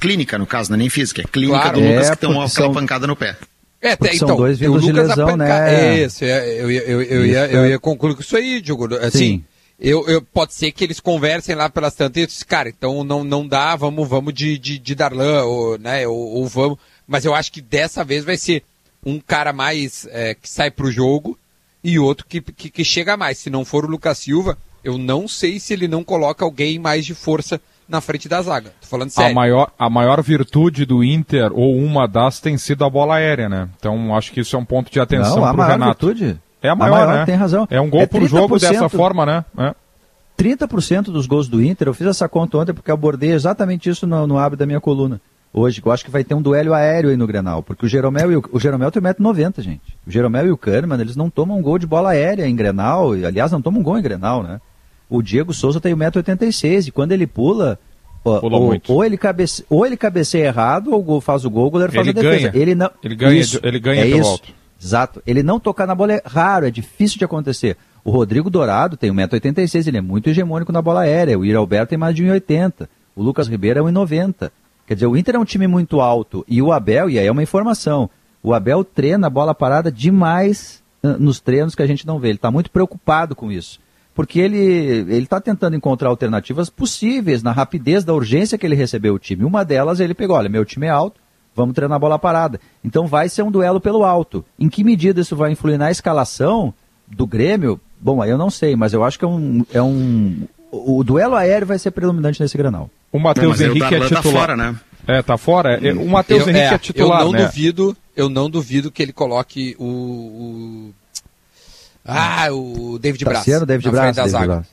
clínica, no caso, não é nem física. É clínica claro. do Lucas é, que tem uma, aquela pancada no pé. É, até, então, dois vindos de lesão, né? É, isso, eu, ia, eu, eu, ia, eu ia concluir com isso aí, Diogo. Assim, Sim. Eu, eu, pode ser que eles conversem lá pelas tantas, cara, então não, não dá, vamos, vamos de, de, de Darlan, ou, né, ou, ou, vamos. Mas eu acho que dessa vez vai ser um cara mais é, que sai pro jogo e outro que, que, que chega mais. Se não for o Lucas Silva, eu não sei se ele não coloca alguém mais de força na frente da zaga. Tô falando sério. A maior, a maior virtude do Inter, ou uma das, tem sido a bola aérea, né? Então acho que isso é um ponto de atenção Não, a maior Renato. Virtude? É a maior, a maior, né? Tem razão. É um gol é por jogo dessa forma, né? É. 30% dos gols do Inter, eu fiz essa conta ontem porque abordei exatamente isso no, no da minha coluna. Hoje, eu acho que vai ter um duelo aéreo aí no Grenal, porque o Jeromel, e o, o Jeromel tem 1,90m, gente. O Jeromel e o Kahneman, eles não tomam gol de bola aérea em Grenal, e, aliás, não tomam gol em Grenal, né? O Diego Souza tem 1,86m, e quando ele pula, ou, ou, ele cabece, ou ele cabeceia errado, ou faz o gol, o goleiro faz ele a defesa. Ganha. Ele não. Ele ganha, isso, ele ganha é pelo isso. alto. Exato. Ele não tocar na bola é raro, é difícil de acontecer. O Rodrigo Dourado tem 1,86m, ele é muito hegemônico na bola aérea. O Iri Alberto tem mais de 1,80m. O Lucas Ribeiro é 1,90m. Quer dizer, o Inter é um time muito alto. E o Abel, e aí é uma informação, o Abel treina a bola parada demais nos treinos que a gente não vê. Ele está muito preocupado com isso porque ele está tentando encontrar alternativas possíveis na rapidez da urgência que ele recebeu o time. Uma delas ele pegou, olha, meu time é alto, vamos treinar a bola parada. Então vai ser um duelo pelo alto. Em que medida isso vai influir na escalação do Grêmio? Bom, aí eu não sei, mas eu acho que é um, é um o duelo aéreo vai ser predominante nesse Granal. O Matheus Henrique é tá titular. Tá fora, né? É, tá fora. É, o Matheus Eu- Henrique é, é, titular, eu não né? duvido, eu não duvido que ele coloque o, o- ah, o David Braz Parceiro, David na Braz, frente da David zaga. Braz.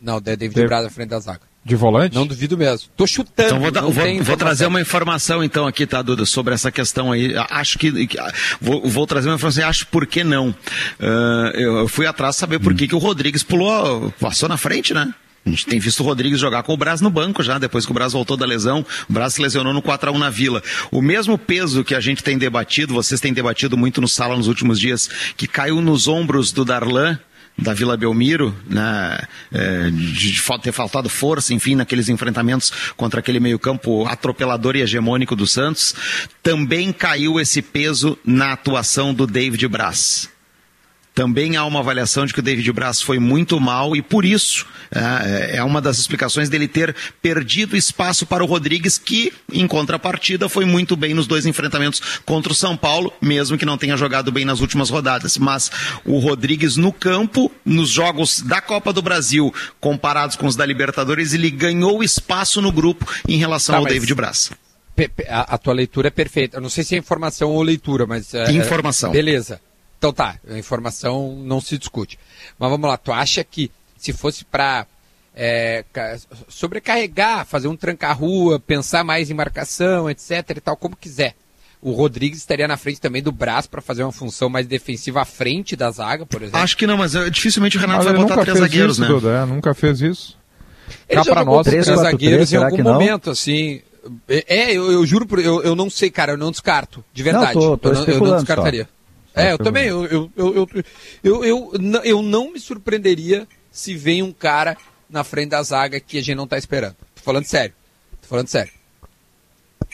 Não, da- David David- Braz na frente da zaga. De volante? Não duvido mesmo. Tô chutando. Então vou, vou- tem vou trazer uma informação então aqui, tá, Duda, sobre essa questão aí. Acho que. que- vou, vou trazer uma informação acho por que não. Ah, eu, eu fui atrás saber por que, que o Rodrigues pulou, passou na frente, né? A gente tem visto o Rodrigues jogar com o Braz no banco já, depois que o Braz voltou da lesão. O Braz se lesionou no 4x1 na Vila. O mesmo peso que a gente tem debatido, vocês têm debatido muito no sala nos últimos dias, que caiu nos ombros do Darlan, da Vila Belmiro, né, é, de, ter faltado força, enfim, naqueles enfrentamentos contra aquele meio-campo atropelador e hegemônico do Santos, também caiu esse peso na atuação do David Braz. Também há uma avaliação de que o David Braz foi muito mal e por isso é, é uma das explicações dele ter perdido espaço para o Rodrigues, que em contrapartida foi muito bem nos dois enfrentamentos contra o São Paulo, mesmo que não tenha jogado bem nas últimas rodadas. Mas o Rodrigues no campo, nos jogos da Copa do Brasil, comparados com os da Libertadores, ele ganhou espaço no grupo em relação Tá, ao David Braz. A, a tua leitura é perfeita. Eu não sei se é informação ou leitura, mas. é, Informação. beleza. Então tá, a informação não se discute. Mas vamos lá, tu acha que se fosse para sobrecarregar, fazer um tranca-rua, pensar mais em marcação, etc e tal, como quiser. O Rodrigues estaria na frente também do Brás para fazer uma função mais defensiva à frente da zaga, por exemplo. Acho que não, mas eh, dificilmente o Renato Mas vai botar nunca três fez zagueiros, isso, né? Duda, é, nunca fez isso. Ele Cá jogou nós, três 3-4-3, zagueiros em algum momento, assim. É, eu, eu juro, por, eu, eu não sei, cara, eu não descarto, de verdade. Não, tô- tô eu, não, eu não descartaria. só. É, eu Tô também, eu, eu, eu, eu, eu, eu, eu não me surpreenderia se vem um cara na frente da zaga que a gente não tá esperando. Tô falando sério. Tô falando sério.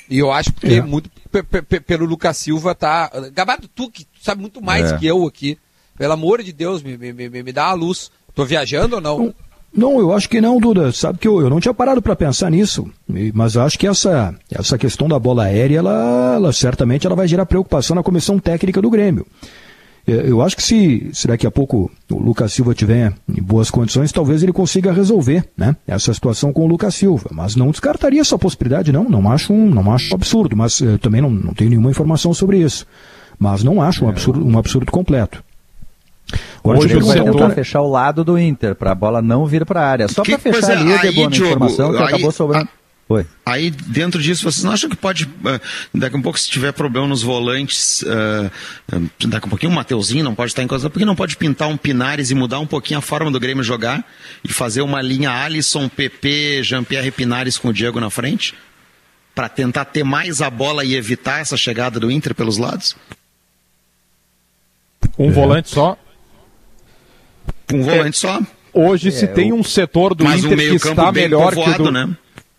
E eu acho que É. muito pe- pe- pe- pelo Lucas Silva tá. Gabardo, tu que sabe muito mais É. que eu aqui. Pelo amor de Deus, me, me, me, me dá uma luz. Tô viajando ou não? Não, eu acho que não, Duda. Sabe que eu, eu não tinha parado para pensar nisso. Mas acho que essa, essa questão da bola aérea, ela, ela certamente ela vai gerar preocupação na comissão técnica do Grêmio. É, Eu acho que se, se daqui a pouco o Lucas Silva tiver em boas condições, talvez ele consiga resolver né, essa situação com o Lucas Silva. Mas não descartaria essa possibilidade, não. Não acho um, não acho absurdo, mas eh, também não, não tenho nenhuma informação sobre isso. Mas não acho um absurdo, um absurdo completo. Agora, Hoje eu Ele vai um tentar cara- fechar o lado do Inter, para a bola não vir para a área. Só para fechar é, ali, aí, Debona, a Diogo, informação que aí- acabou sobrando. Oi. Aí, dentro disso, vocês não acham que pode, eh, daqui a um pouco, se tiver problema nos volantes, eh, daqui a pouquinho o Mateuzinho não pode estar em coisa, porque não pode pintar um Pinares e mudar um pouquinho a forma do Grêmio jogar e fazer uma linha Alisson, PP, Jean-Pierre Pinares com o Diego na frente? Para tentar ter mais a bola e evitar essa chegada do Inter pelos lados? Um volante só. Um volante só. Hoje se É, tem um setor do um Inter que está melhor que o do... né?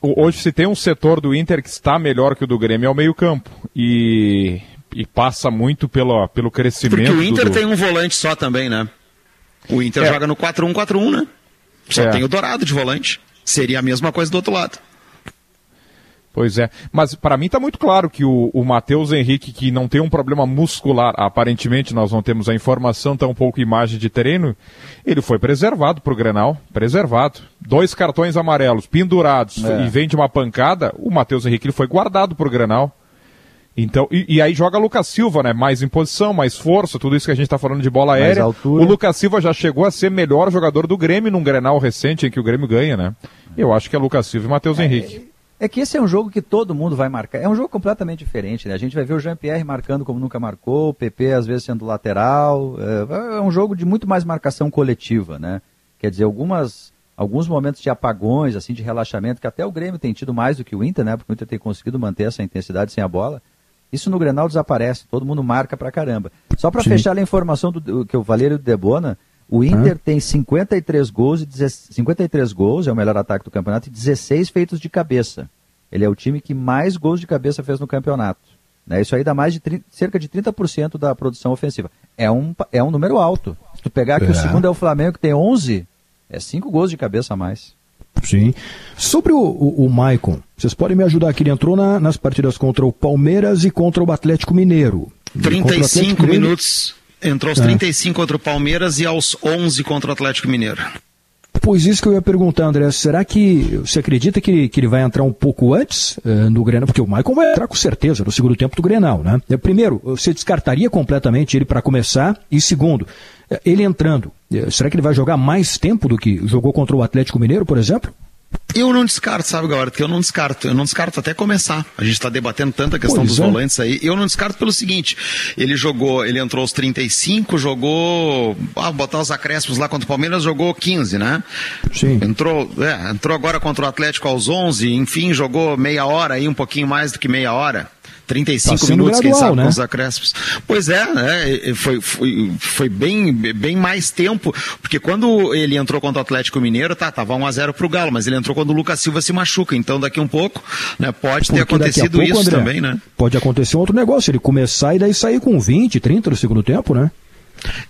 Hoje se tem um setor do Inter que está melhor que o do Grêmio é o meio-campo. E, e passa muito pelo, pelo crescimento. Porque o Inter do... tem um volante só também, né? O Inter É. joga no 4-1-4-1, né? Só É. tem o Dourado de volante. Seria a mesma coisa do outro lado. Pois é, mas para mim está muito claro que o, o Matheus Henrique, que não tem um problema muscular, aparentemente nós não temos a informação, tão pouco imagem de treino, ele foi preservado para o Grenal, preservado. Dois cartões amarelos pendurados É. e vem de uma pancada, o Matheus Henrique ele foi guardado para o Grenal. Então, e, e aí joga Lucas Silva, né? Mais em posição, mais força, tudo isso que a gente está falando de bola Mais aérea. altura. O Lucas Silva já chegou a ser melhor jogador do Grêmio num Grenal recente em que o Grêmio ganha, né? Eu acho que é Lucas Silva e Matheus Henrique. É que esse é um jogo que todo mundo vai marcar. É um jogo completamente diferente, né? A gente vai ver o Jean-Pierre marcando como nunca marcou, o PP às vezes sendo lateral. É, é um jogo de muito mais marcação coletiva, né? Quer dizer, algumas, alguns momentos de apagões, assim, de relaxamento, que até o Grêmio tem tido mais do que o Inter, né? Porque o Inter tem conseguido manter essa intensidade sem a bola. Isso no Grenal desaparece, todo mundo marca pra caramba. Só pra Sim. fechar a informação do, do- que o Valério Debona, o Inter tem 53 gols, e 16 53 gols, é o melhor ataque do campeonato, e 16 feitos de cabeça. Ele é o time que mais gols de cabeça fez no campeonato. Né? Isso aí dá mais de 30 cerca de 30% da produção ofensiva. É um, é um número alto. Se tu pegar que o É. segundo é o Flamengo, que tem 11, é 5 gols de cabeça a mais. Sim. Sobre o, o, o Maicon, vocês podem me ajudar aqui. Ele entrou na- nas partidas contra o Palmeiras e contra o Atlético Mineiro. E contra o Atlético 35 Mineiro- minutos. Entrou aos É. 35 contra o Palmeiras e aos 11 contra o Atlético Mineiro. Pois isso que eu ia perguntar, André. Será que você acredita que, que ele vai entrar um pouco antes uh, no Grenal? Porque o Michael vai entrar com certeza no segundo tempo do Grenal, né? Primeiro, você descartaria completamente ele para começar? E segundo, ele entrando, será que ele vai jogar mais tempo do que jogou contra o Atlético Mineiro, por exemplo? Eu não descarto, sabe, Gabriel? Que eu não descarto. Eu não descarto até começar. A gente está debatendo tanta questão pois dos é. volantes aí. Eu não descarto pelo seguinte: ele jogou, ele entrou aos 35, jogou. Ah, botar os acréscimos lá contra o Palmeiras, jogou 15, né? Sim. Entrou, é, entrou agora contra o Atlético aos 11, enfim, jogou meia hora aí, um pouquinho mais do que meia hora. 35 tá minutos, gradual, quem sabe, né? com os acréscimos. Pois é, né? foi, foi, foi bem, bem mais tempo, porque quando ele entrou contra o Atlético Mineiro, tá, tava 1x0 pro Galo, mas ele entrou quando o Lucas Silva se machuca, então daqui um pouco, né, pode porque ter acontecido pouco, isso André, também, né? Pode acontecer um outro negócio, ele começar e daí sair com 20, 30 no segundo tempo, né?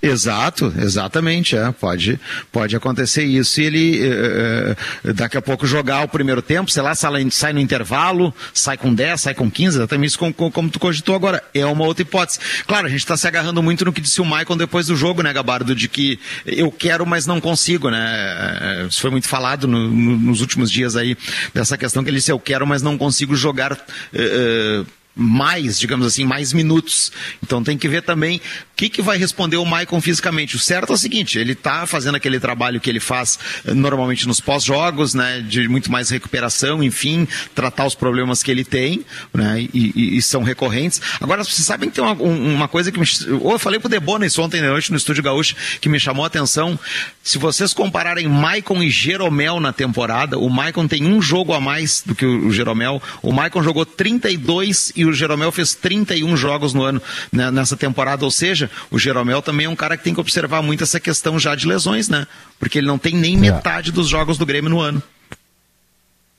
Exato, exatamente, é. Pode, pode acontecer isso e ele é, daqui a pouco jogar o primeiro tempo, sei lá, sai no intervalo, sai com 10, sai com 15, exatamente isso como, como tu cogitou agora. É uma outra hipótese. Claro, a gente está se agarrando muito no que disse o Michael depois do jogo, né, Gabardo, de que eu quero, mas não consigo, né? Isso foi muito falado no, no, nos últimos dias aí, dessa questão que ele disse, eu quero, mas não consigo jogar. Uh, mais, digamos assim, mais minutos. Então tem que ver também o que, que vai responder o Maicon fisicamente. O certo é o seguinte, ele está fazendo aquele trabalho que ele faz eh, normalmente nos pós-jogos, né, de muito mais recuperação, enfim, tratar os problemas que ele tem, né, e, e, e são recorrentes. Agora, vocês sabem que tem uma, uma coisa que me, eu falei pro Debona isso ontem noite no Estúdio Gaúcho, que me chamou a atenção. Se vocês compararem Maicon e Jeromel na temporada, o Maicon tem um jogo a mais do que o Jeromel. O Maicon jogou 32 e o Jeromel fez 31 jogos no ano né, nessa temporada, ou seja, o Jeromel também é um cara que tem que observar muito essa questão já de lesões, né? Porque ele não tem nem é. metade dos jogos do Grêmio no ano.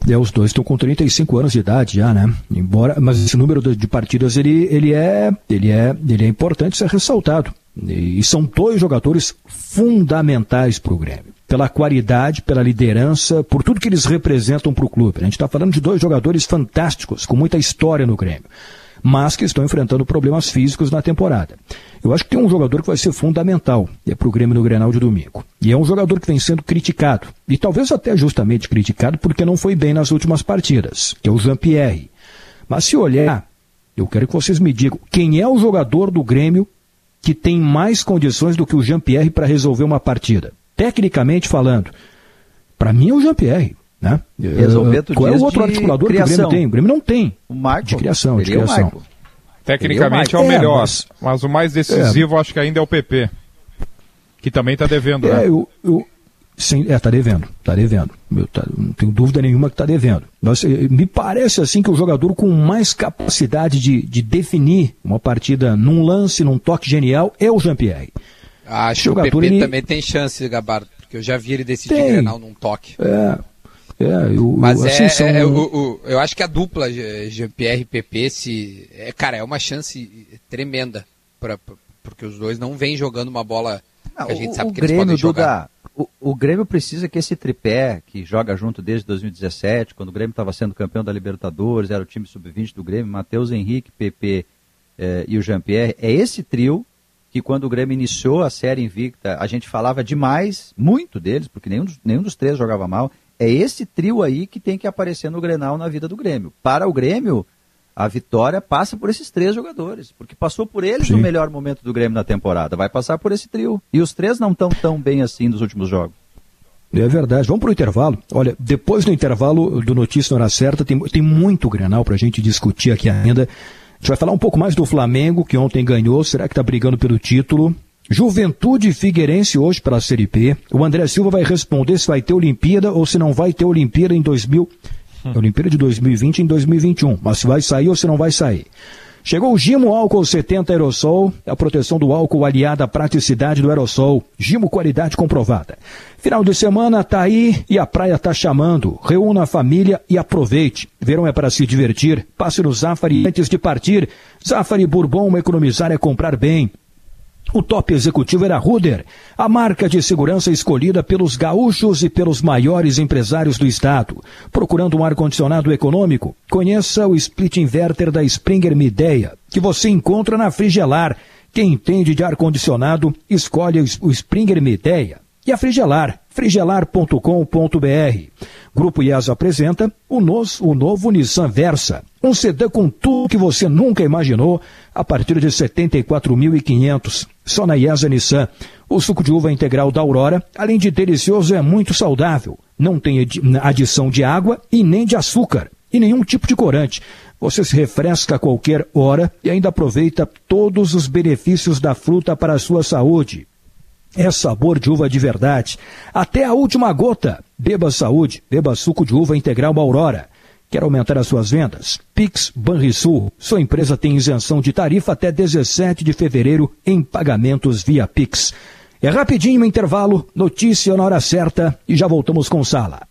É, os dois estão com 35 anos de idade já, né? Embora, mas esse número de partidas ele, ele, é, ele, é, ele é importante ser ressaltado. E são dois jogadores fundamentais para o Grêmio. Pela qualidade, pela liderança, por tudo que eles representam para o clube. A gente está falando de dois jogadores fantásticos, com muita história no Grêmio, mas que estão enfrentando problemas físicos na temporada. Eu acho que tem um jogador que vai ser fundamental é para o Grêmio no Grenal de domingo. E é um jogador que vem sendo criticado, e talvez até justamente criticado porque não foi bem nas últimas partidas, que é o Jean-Pierre. Mas se olhar, eu quero que vocês me digam quem é o jogador do Grêmio que tem mais condições do que o Jean-Pierre para resolver uma partida. Tecnicamente falando, para mim é o Jean-Pierre. Né? Resolver tu Qual é o outro articulador criação. que o Grêmio tem? O Grêmio não tem. O Marco. De criação, de criação. Tecnicamente é o, melhor, é, mas... mas... o mais decisivo é. acho que ainda é o PP. Que também está devendo, é, né? Eu, eu, Sim, é, tá devendo, tá devendo. Eu, tá, não tenho dúvida nenhuma que está devendo. Mas, eh, me parece assim que o jogador com mais capacidade de, de definir uma partida num lance, num toque genial, é o Jean-Pierre. Acho que o PP ele... também tem chance, Gabardo, porque eu já vi ele decidir tem. Grenal num toque. É, é, eu, Mas assim, é, são... é o, o, eu acho que a dupla Jean-Pierre e PP, se, é, cara, é uma chance tremenda, pra, pra, porque os dois não vêm jogando uma bola que a gente sabe que Grêmio, eles podem jogar. Duda, o, o, Grêmio precisa que esse tripé, que joga junto desde 2017, quando o Grêmio estava sendo campeão da Libertadores, era o time sub-20 do Grêmio, Matheus Henrique, PP eh, e o Jean-Pierre, é esse trio que quando o Grêmio iniciou a série invicta, a gente falava demais, muito deles, porque nenhum dos, nenhum dos três jogava mal. É esse trio aí que tem que aparecer no Grenal na vida do Grêmio. Para o Grêmio, a vitória passa por esses três jogadores, porque passou por eles Sim. no melhor momento do Grêmio na temporada, vai passar por esse trio. E os três não estão tão bem assim nos últimos jogos. É verdade. Vamos para o intervalo. Olha, depois do intervalo do Notícia na Hora Certa, tem, tem muito Grenal para a gente discutir aqui ainda. A gente vai falar um pouco mais do Flamengo, que ontem ganhou. Será que está brigando pelo título? Juventude Figueirense hoje para a Série B. O André Silva vai responder se vai ter Olimpíada ou se não vai ter Olimpíada em 2000. Hum. Olimpíada de 2020 em 2021. Mas se vai sair ou se não vai sair. Chegou o Gimo Álcool 70 Aerosol, a proteção do álcool aliada à praticidade do aerosol. Gimo qualidade comprovada. Final de semana tá aí e a praia tá chamando. Reúna a família e aproveite. Verão é para se divertir. Passe no Zafari antes de partir. Zafari Bourbon, economizar é comprar bem. O top executivo era Ruder, a marca de segurança escolhida pelos gaúchos e pelos maiores empresários do estado. Procurando um ar-condicionado econômico? Conheça o split inverter da Springer Midea, que você encontra na Frigelar. Quem entende de ar-condicionado, escolhe o Springer Midea. E a Frigelar frigelar.com.br. Grupo IES apresenta o, nos, o novo Nissan Versa, um sedã com tudo que você nunca imaginou, a partir de 74.500. Só na IESA Nissan. O suco de uva integral da Aurora, além de delicioso, é muito saudável. Não tem adição de água e nem de açúcar, e nenhum tipo de corante. Você se refresca a qualquer hora e ainda aproveita todos os benefícios da fruta para a sua saúde. É sabor de uva de verdade. Até a última gota. Beba saúde, beba suco de uva integral Aurora. Quer aumentar as suas vendas? Pix Banrisul. Sua empresa tem isenção de tarifa até 17 de fevereiro em pagamentos via Pix. É rapidinho o intervalo, notícia na hora certa e já voltamos com sala.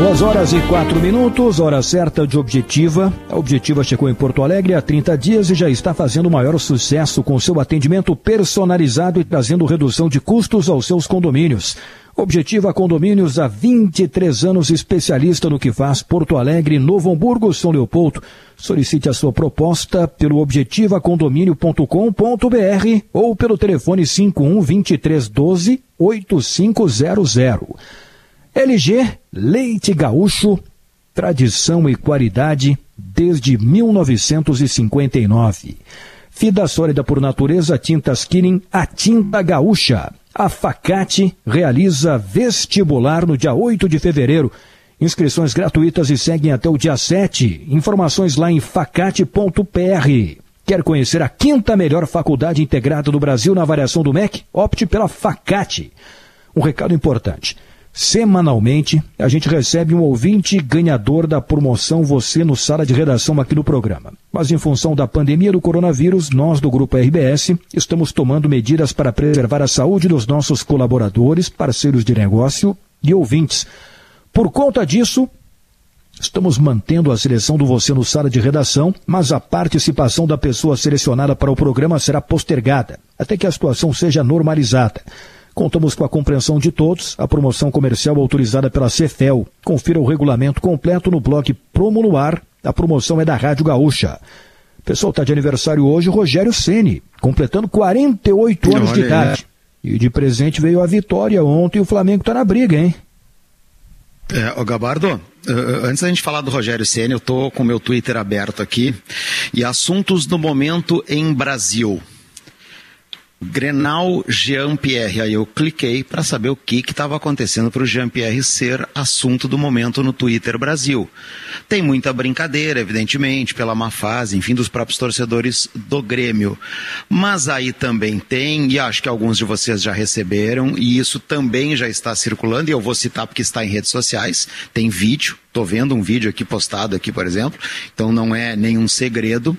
Duas horas e quatro minutos, hora certa de Objetiva. A Objetiva chegou em Porto Alegre há 30 dias e já está fazendo o maior sucesso com seu atendimento personalizado e trazendo redução de custos aos seus condomínios. Objetiva Condomínios há 23 anos, especialista no que faz Porto Alegre, Novo Hamburgo, São Leopoldo. Solicite a sua proposta pelo objetivacondomínio.com.br ou pelo telefone 51 2312 8500. LG Leite Gaúcho, tradição e qualidade desde 1959. Fida sólida por natureza, tintas Kirin, a tinta gaúcha. A Facate realiza vestibular no dia 8 de fevereiro. Inscrições gratuitas e seguem até o dia 7. Informações lá em facate.pr. Quer conhecer a quinta melhor faculdade integrada do Brasil na avaliação do MEC? Opte pela Facate. Um recado importante. Semanalmente, a gente recebe um ouvinte ganhador da promoção Você no Sala de Redação aqui no programa. Mas em função da pandemia do coronavírus, nós do Grupo RBS estamos tomando medidas para preservar a saúde dos nossos colaboradores, parceiros de negócio e ouvintes. Por conta disso, Estamos mantendo a seleção do Você no Sala de Redação, mas a participação da pessoa selecionada para o programa será postergada, até que a situação seja normalizada. Contamos com a compreensão de todos, a promoção comercial autorizada pela Cefel. Confira o regulamento completo no blog Promo no Ar. A promoção é da Rádio Gaúcha. O pessoal está de aniversário hoje, Rogério Ceni, completando 48 anos de idade. E de presente veio a vitória ontem e o Flamengo está na briga, hein? É, o Gabardo, antes da gente falar do Rogério Ceni, eu estou com o meu Twitter aberto aqui. E assuntos do momento em Brasil. Grenal Jean-Pierre. Aí eu cliquei para saber o que estava acontecendo para o Jean-Pierre ser assunto do momento no Twitter Brasil. Tem muita brincadeira, evidentemente, pela má fase, enfim, dos próprios torcedores do Grêmio. Mas aí também tem, e acho que alguns de vocês já receberam, e isso também já está circulando, e eu vou citar porque está em redes sociais, tem vídeo, Estou vendo um vídeo aqui postado aqui, por exemplo, então não é nenhum segredo.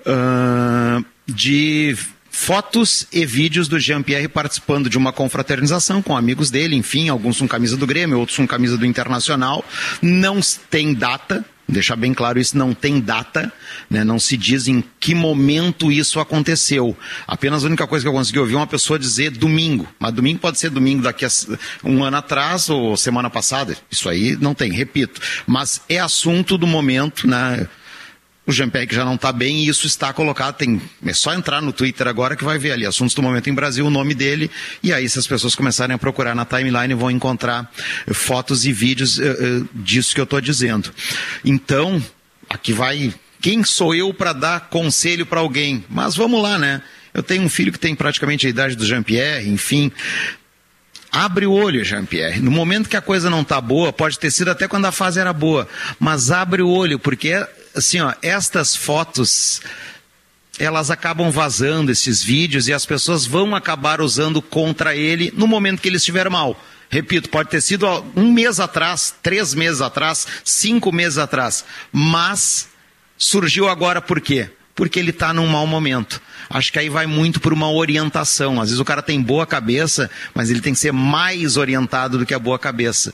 Uh, de fotos e vídeos do Jean-Pierre participando de uma confraternização com amigos dele, enfim, alguns com camisa do Grêmio, outros com camisa do Internacional. Não tem data, deixar bem claro isso, não tem data, né? não se diz em que momento isso aconteceu. Apenas a única coisa que eu consegui ouvir é uma pessoa dizer domingo, mas domingo pode ser domingo daqui a um ano atrás ou semana passada, isso aí não tem, repito. Mas é assunto do momento, né? O Jean-Pierre já não está bem e isso está colocado, tem, é só entrar no Twitter agora que vai ver ali, assuntos do momento em Brasil, o nome dele, e aí se as pessoas começarem a procurar na timeline vão encontrar fotos e vídeos uh, uh, disso que eu estou dizendo. Então, aqui vai, quem sou eu para dar conselho para alguém? Mas vamos lá, né? Eu tenho um filho que tem praticamente a idade do Jean-Pierre, enfim, Abre o olho, Jean-Pierre. No momento que a coisa não está boa, pode ter sido até quando a fase era boa, mas abre o olho, porque assim, ó, estas fotos elas acabam vazando esses vídeos e as pessoas vão acabar usando contra ele no momento que ele estiver mal. Repito, pode ter sido um mês atrás, três meses atrás, cinco meses atrás, mas surgiu agora por quê? Porque ele está num mau momento. Acho que aí vai muito por uma orientação. Às vezes o cara tem boa cabeça, mas ele tem que ser mais orientado do que a boa cabeça.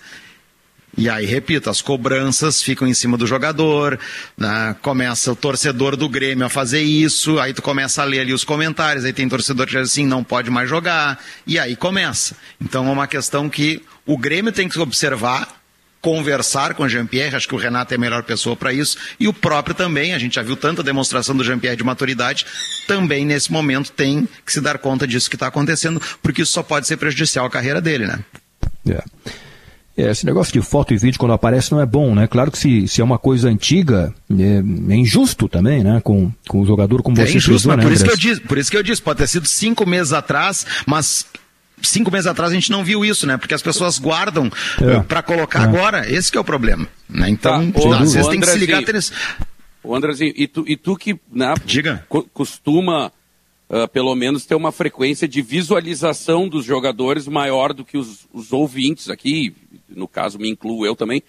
E aí, repito, as cobranças ficam em cima do jogador, né? começa o torcedor do Grêmio a fazer isso, aí tu começa a ler ali os comentários, aí tem torcedor que diz assim, não pode mais jogar, e aí começa. Então é uma questão que o Grêmio tem que observar conversar com o Jean-Pierre, acho que o Renato é a melhor pessoa para isso, e o próprio também, a gente já viu tanta demonstração do Jean-Pierre de maturidade, também nesse momento tem que se dar conta disso que está acontecendo, porque isso só pode ser prejudicial à carreira dele, né? É. É, esse negócio de foto e vídeo quando aparece não é bom, né? Claro que se, se é uma coisa antiga, é, é injusto também, né? Com, com o jogador como é você injusto, frisou, mas né, por isso, que eu disse, por isso que eu disse, pode ter sido cinco meses atrás, mas cinco meses atrás a gente não viu isso, né? Porque as pessoas guardam É. para colocar É. agora. Esse que é o problema. Né? Então, Tá, ô, às vezes tem que se ligar. Tênis... Ô, Andrezinho, e tu, e tu que né, Diga. co- costuma, ah, pelo menos, ter uma frequência de visualização dos jogadores maior do que os, os ouvintes aqui, no caso me incluo eu também,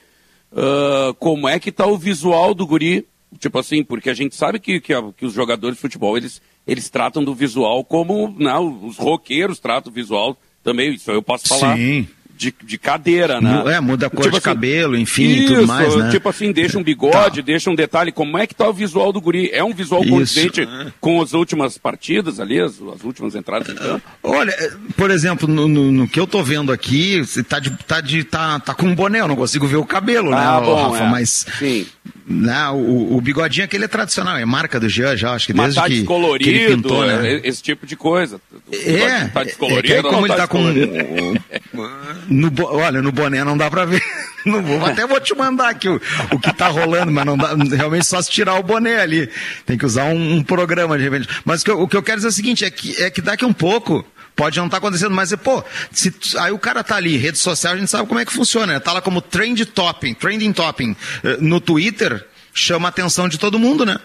ah, como é que tá o visual do guri? Tipo assim, porque a gente sabe que, que, que os jogadores de futebol, eles, eles tratam do visual como né, os roqueiros tratam o visual também, isso eu posso falar Sim. De, de cadeira, né? É, muda a cor Tipo de assim, cabelo, enfim, e tudo isso, mais, né? Tipo assim, deixa um bigode, Tá. deixa um detalhe. Como é que tá o visual do guri? É um visual Isso. condizente com as últimas partidas ali, as, as últimas entradas em campo? Olha, eh, por exemplo, no, no- no que eu tô vendo aqui, você tá, de, tá, de, tá, tá com um boné, eu não consigo ver o cabelo, né, Ah, ô, bom, Rafa? é. Mas Sim. né, o, o bigodinho aquele é tradicional, é marca do Jean já, acho que Mas desde tá que, que descolorido, ele pintou, né? é- esse tipo de coisa. O É, tá é descolorido que aí ou como não ele tá com. No, olha, no boné não dá pra ver. Não vou, até vou te mandar aqui o, o que tá rolando, mas não dá, realmente só se tirar o boné ali. Tem que usar um, um programa de repente. Mas o que, eu, o que eu quero dizer é o seguinte: é que, é que daqui a um pouco. Pode não estar acontecendo, mas, pô, se, aí o cara tá ali, rede social, a gente sabe como é que funciona, né? Tá lá como trend topping, trending topping. eh, No Twitter, chama a atenção de todo mundo, né?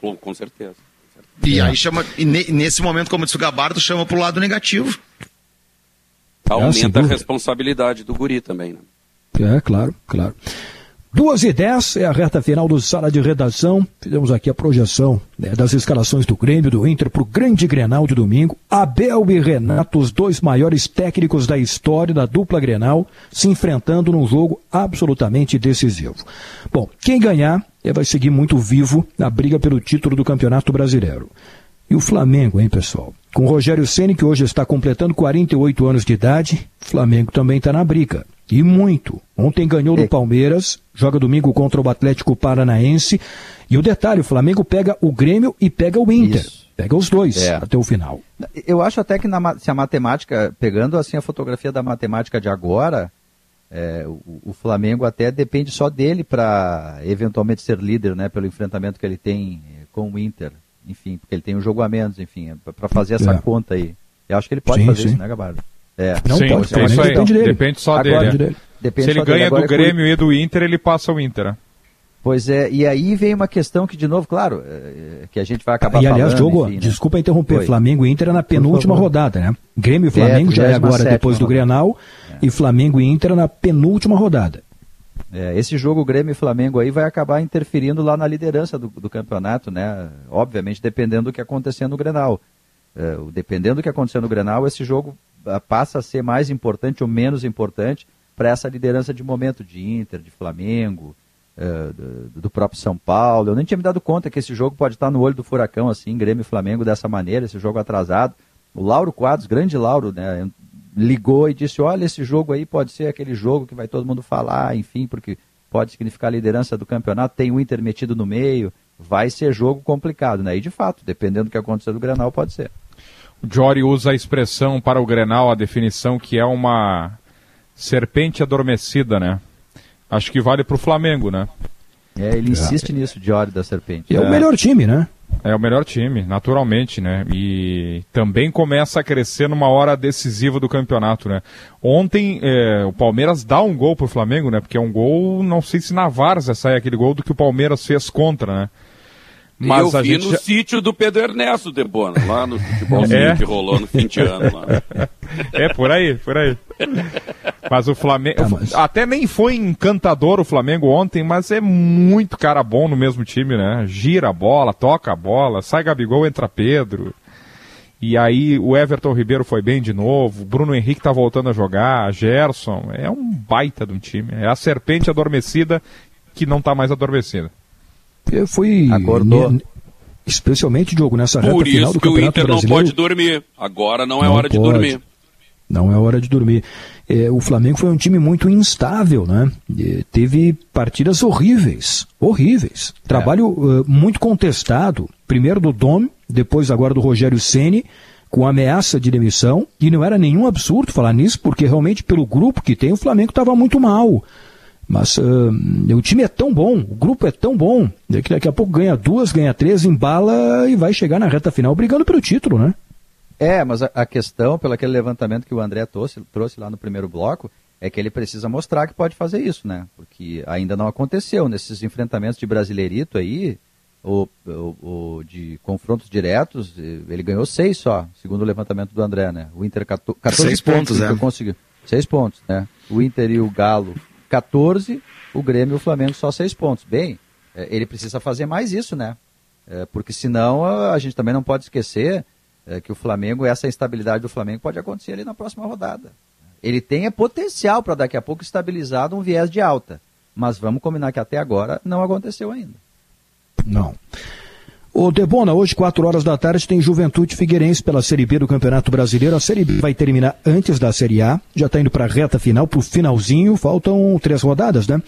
Com, com certeza. E aí chama, e ne- nesse momento, como disse o Gabardo, chama pro lado negativo. Sem Aumenta a responsabilidade do guri também, né? É, claro, claro. Duas e dez é a reta final do Sala de Redação. Fizemos aqui a projeção né, das escalações do Grêmio do Inter para o grande Grenal de domingo. Abel e Renato, os dois maiores técnicos da história da dupla Grenal, se enfrentando num jogo absolutamente decisivo. Bom, quem ganhar eh, vai seguir muito vivo na briga pelo título do Campeonato Brasileiro. E o Flamengo, hein, pessoal? Com Rogério Ceni que hoje está completando 48 anos de idade, o Flamengo também está na briga. E muito. Ontem ganhou do É. Palmeiras, joga domingo contra o Atlético Paranaense. E o detalhe, o Flamengo pega o Grêmio e pega o Inter. Isso. Pega os dois É. até o final. Eu acho até que na se a matemática, pegando assim a fotografia da matemática de agora, é, o, o Flamengo até depende só dele para eventualmente ser líder, né, pelo enfrentamento que ele tem eh, com o Inter. Enfim, porque ele tem um jogo a menos, enfim, para fazer essa É. conta aí. Eu acho que ele pode Sim, fazer sim. isso, né, Gabardo? É. Não Sim, pode, é isso aí. depende dele. Depende só Agora, dele. é. dele. Depende Se ele só dele. ganha Agora do é Grêmio e do Inter, ele passa o Inter. né? Pois é, e aí vem uma questão que, de novo, claro, é, que a gente vai acabar E aliás, falando, Diogo, enfim, né? desculpa interromper, Oi. Flamengo e Inter é na penúltima rodada, né? Grêmio e Flamengo já é agora 37ª depois do. Grenal. E Flamengo e Inter é na penúltima rodada. É, esse jogo Grêmio e Flamengo aí vai acabar interferindo lá na liderança do, do campeonato, né? Obviamente dependendo do que acontecer no Grenal. É, dependendo do que acontecer no Grenal, esse jogo ah, passa a ser mais importante ou menos importante para essa liderança de momento de Inter, de Flamengo, é, do, do próprio São Paulo. Eu nem tinha me dado conta que esse jogo pode estar no olho do furacão, assim, Grêmio e Flamengo dessa maneira, esse jogo atrasado. O Lauro Quadros, grande Lauro, né? Ligou e disse: Olha, esse jogo aí pode ser aquele jogo que vai todo mundo falar, enfim, porque pode significar a liderança do campeonato. Tem o Inter metido no meio, vai ser jogo complicado, né? E de fato, dependendo do que acontecer do Granal, pode ser. O Jory usa a expressão para o Grenal, a definição que é uma serpente adormecida, né? Acho que vale para o Flamengo, né? É, ele insiste nisso, Diori da Serpente. É o melhor time, né? É o melhor time, naturalmente, né? E também começa a crescer numa hora decisiva do campeonato, né? Ontem é, o Palmeiras dá um gol pro Flamengo, né? Porque é um gol, não sei se na Várzea sai aquele gol do que o Palmeiras fez contra, né? Eu a vi gente no já- sítio do Pedro Ernesto Debona, lá no futebolzinho É? que rolou no fim de ano. Lá. É, por aí, por aí. Mas o Flamengo. Tá, mas- Até nem foi encantador o Flamengo ontem, mas é muito cara bom no mesmo time, né? Gira a bola, toca a bola, sai Gabigol, entra Pedro. E aí o Everton Ribeiro foi bem de novo, o Bruno Henrique tá voltando a jogar, Gerson. É um baita de um time. É a serpente adormecida que não tá mais adormecida. Eu fui. Acordou. ne- Especialmente, Diogo, nessa reta Por final isso do que o Campeonato Inter não Brasileiro. pode dormir. Agora não é Não hora de pode. dormir. Não é hora de dormir. é, o Flamengo foi um time muito instável, né? E teve partidas horríveis, horríveis. Trabalho uh, muito contestado, primeiro do Dom, depois agora do Rogério Ceni, com ameaça de demissão, e não era nenhum absurdo falar nisso, porque realmente pelo grupo que tem o Flamengo estava muito mal. Mas uh, o time é tão bom, o grupo é tão bom, que daqui a pouco ganha duas, ganha três, embala e vai chegar na reta final brigando pelo título, né? É, mas a, a questão, pelo aquele levantamento que o André trouxe, trouxe lá no primeiro bloco, é que ele precisa mostrar que pode fazer isso, né? Porque ainda não aconteceu. Nesses enfrentamentos de brasileirito aí, ou, ou, ou, de confrontos diretos, ele ganhou seis só, segundo o levantamento do André, né? O Inter 14, 14 seis pontos, pontos é. conseguiu. Seis pontos, né? O Inter e o Galo 14, o Grêmio e o Flamengo só seis pontos. Bem, é, ele precisa fazer mais isso, né? É, porque senão a gente também não pode esquecer é, que o Flamengo, essa instabilidade do Flamengo pode acontecer ali na próxima rodada. Ele tem potencial para daqui a pouco estabilizar um viés de alta. Mas vamos combinar que até agora não aconteceu ainda. Não. O Debona, hoje, 4 horas da tarde, tem Juventude Figueirense pela Série B do Campeonato Brasileiro. A Série B vai terminar antes da Série A, já está indo para a reta final, para o finalzinho. Faltam três rodadas, né?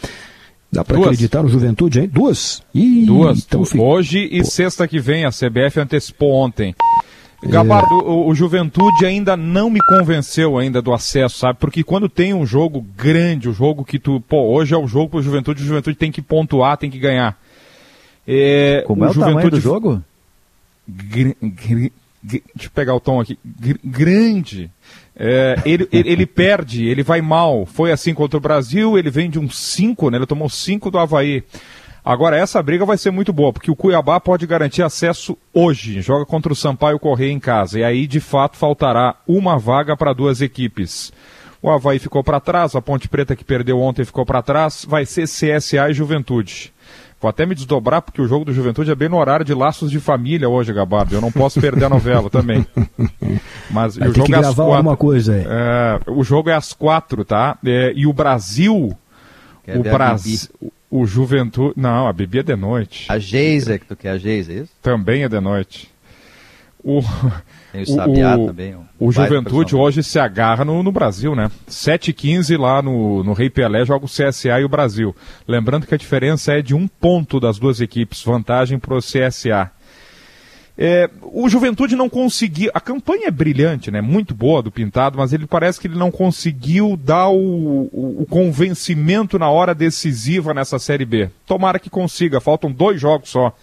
Dá para acreditar no Juventude, hein? Duas? Ih, Duas. Então, Hoje e Pô. sexta que vem, a CBF antecipou ontem. Gabardo, é... o, o, Juventude ainda não me convenceu ainda do acesso, sabe? Porque quando tem um jogo grande, o um jogo que tu, pô, hoje é o jogo pro Juventude, o Juventude tem que pontuar, tem que ganhar. É, Como é o Juventude... tamanho do jogo? Gr... Gr... Deixa eu pegar o tom aqui. Gr... Grande. É, ele, ele, ele, perde, ele vai mal. Foi assim contra o Brasil, ele vem de um 5, né? Ele tomou 5 do Havaí. Agora, essa briga vai ser muito boa, porque o Cuiabá pode garantir acesso hoje. Joga contra o Sampaio Correia em casa. E aí, de fato, faltará uma vaga para duas equipes. O Havaí ficou para trás, a Ponte Preta que perdeu ontem ficou para trás. Vai ser CSA e Juventude. Vou até me desdobrar, porque o jogo do Juventude é bem no horário de laços de família hoje, Gabardo. Eu não posso perder a novela também. Mas Vai o jogo é às quatro. coisa aí. É, o jogo é às quatro, tá? É, e o Brasil. Quer o Brasil. O Juventude. Não, a Bibi é de noite. A Geisa é que tu quer, a Geisa, é isso? Também é de noite. O, Tem o Sabiá o, também. Um o Juventude hoje se agarra no, no Brasil, né? 7h15 lá no, no Rei Pelé joga o CSA e o Brasil. Lembrando que a diferença é de um ponto das duas equipes, vantagem para o CSA. É, o Juventude não conseguiu. A campanha é brilhante, né? Muito boa do Pintado, mas ele parece que ele não conseguiu dar o, o, o, convencimento na hora decisiva nessa Série B. Tomara que consiga, faltam dois jogos só.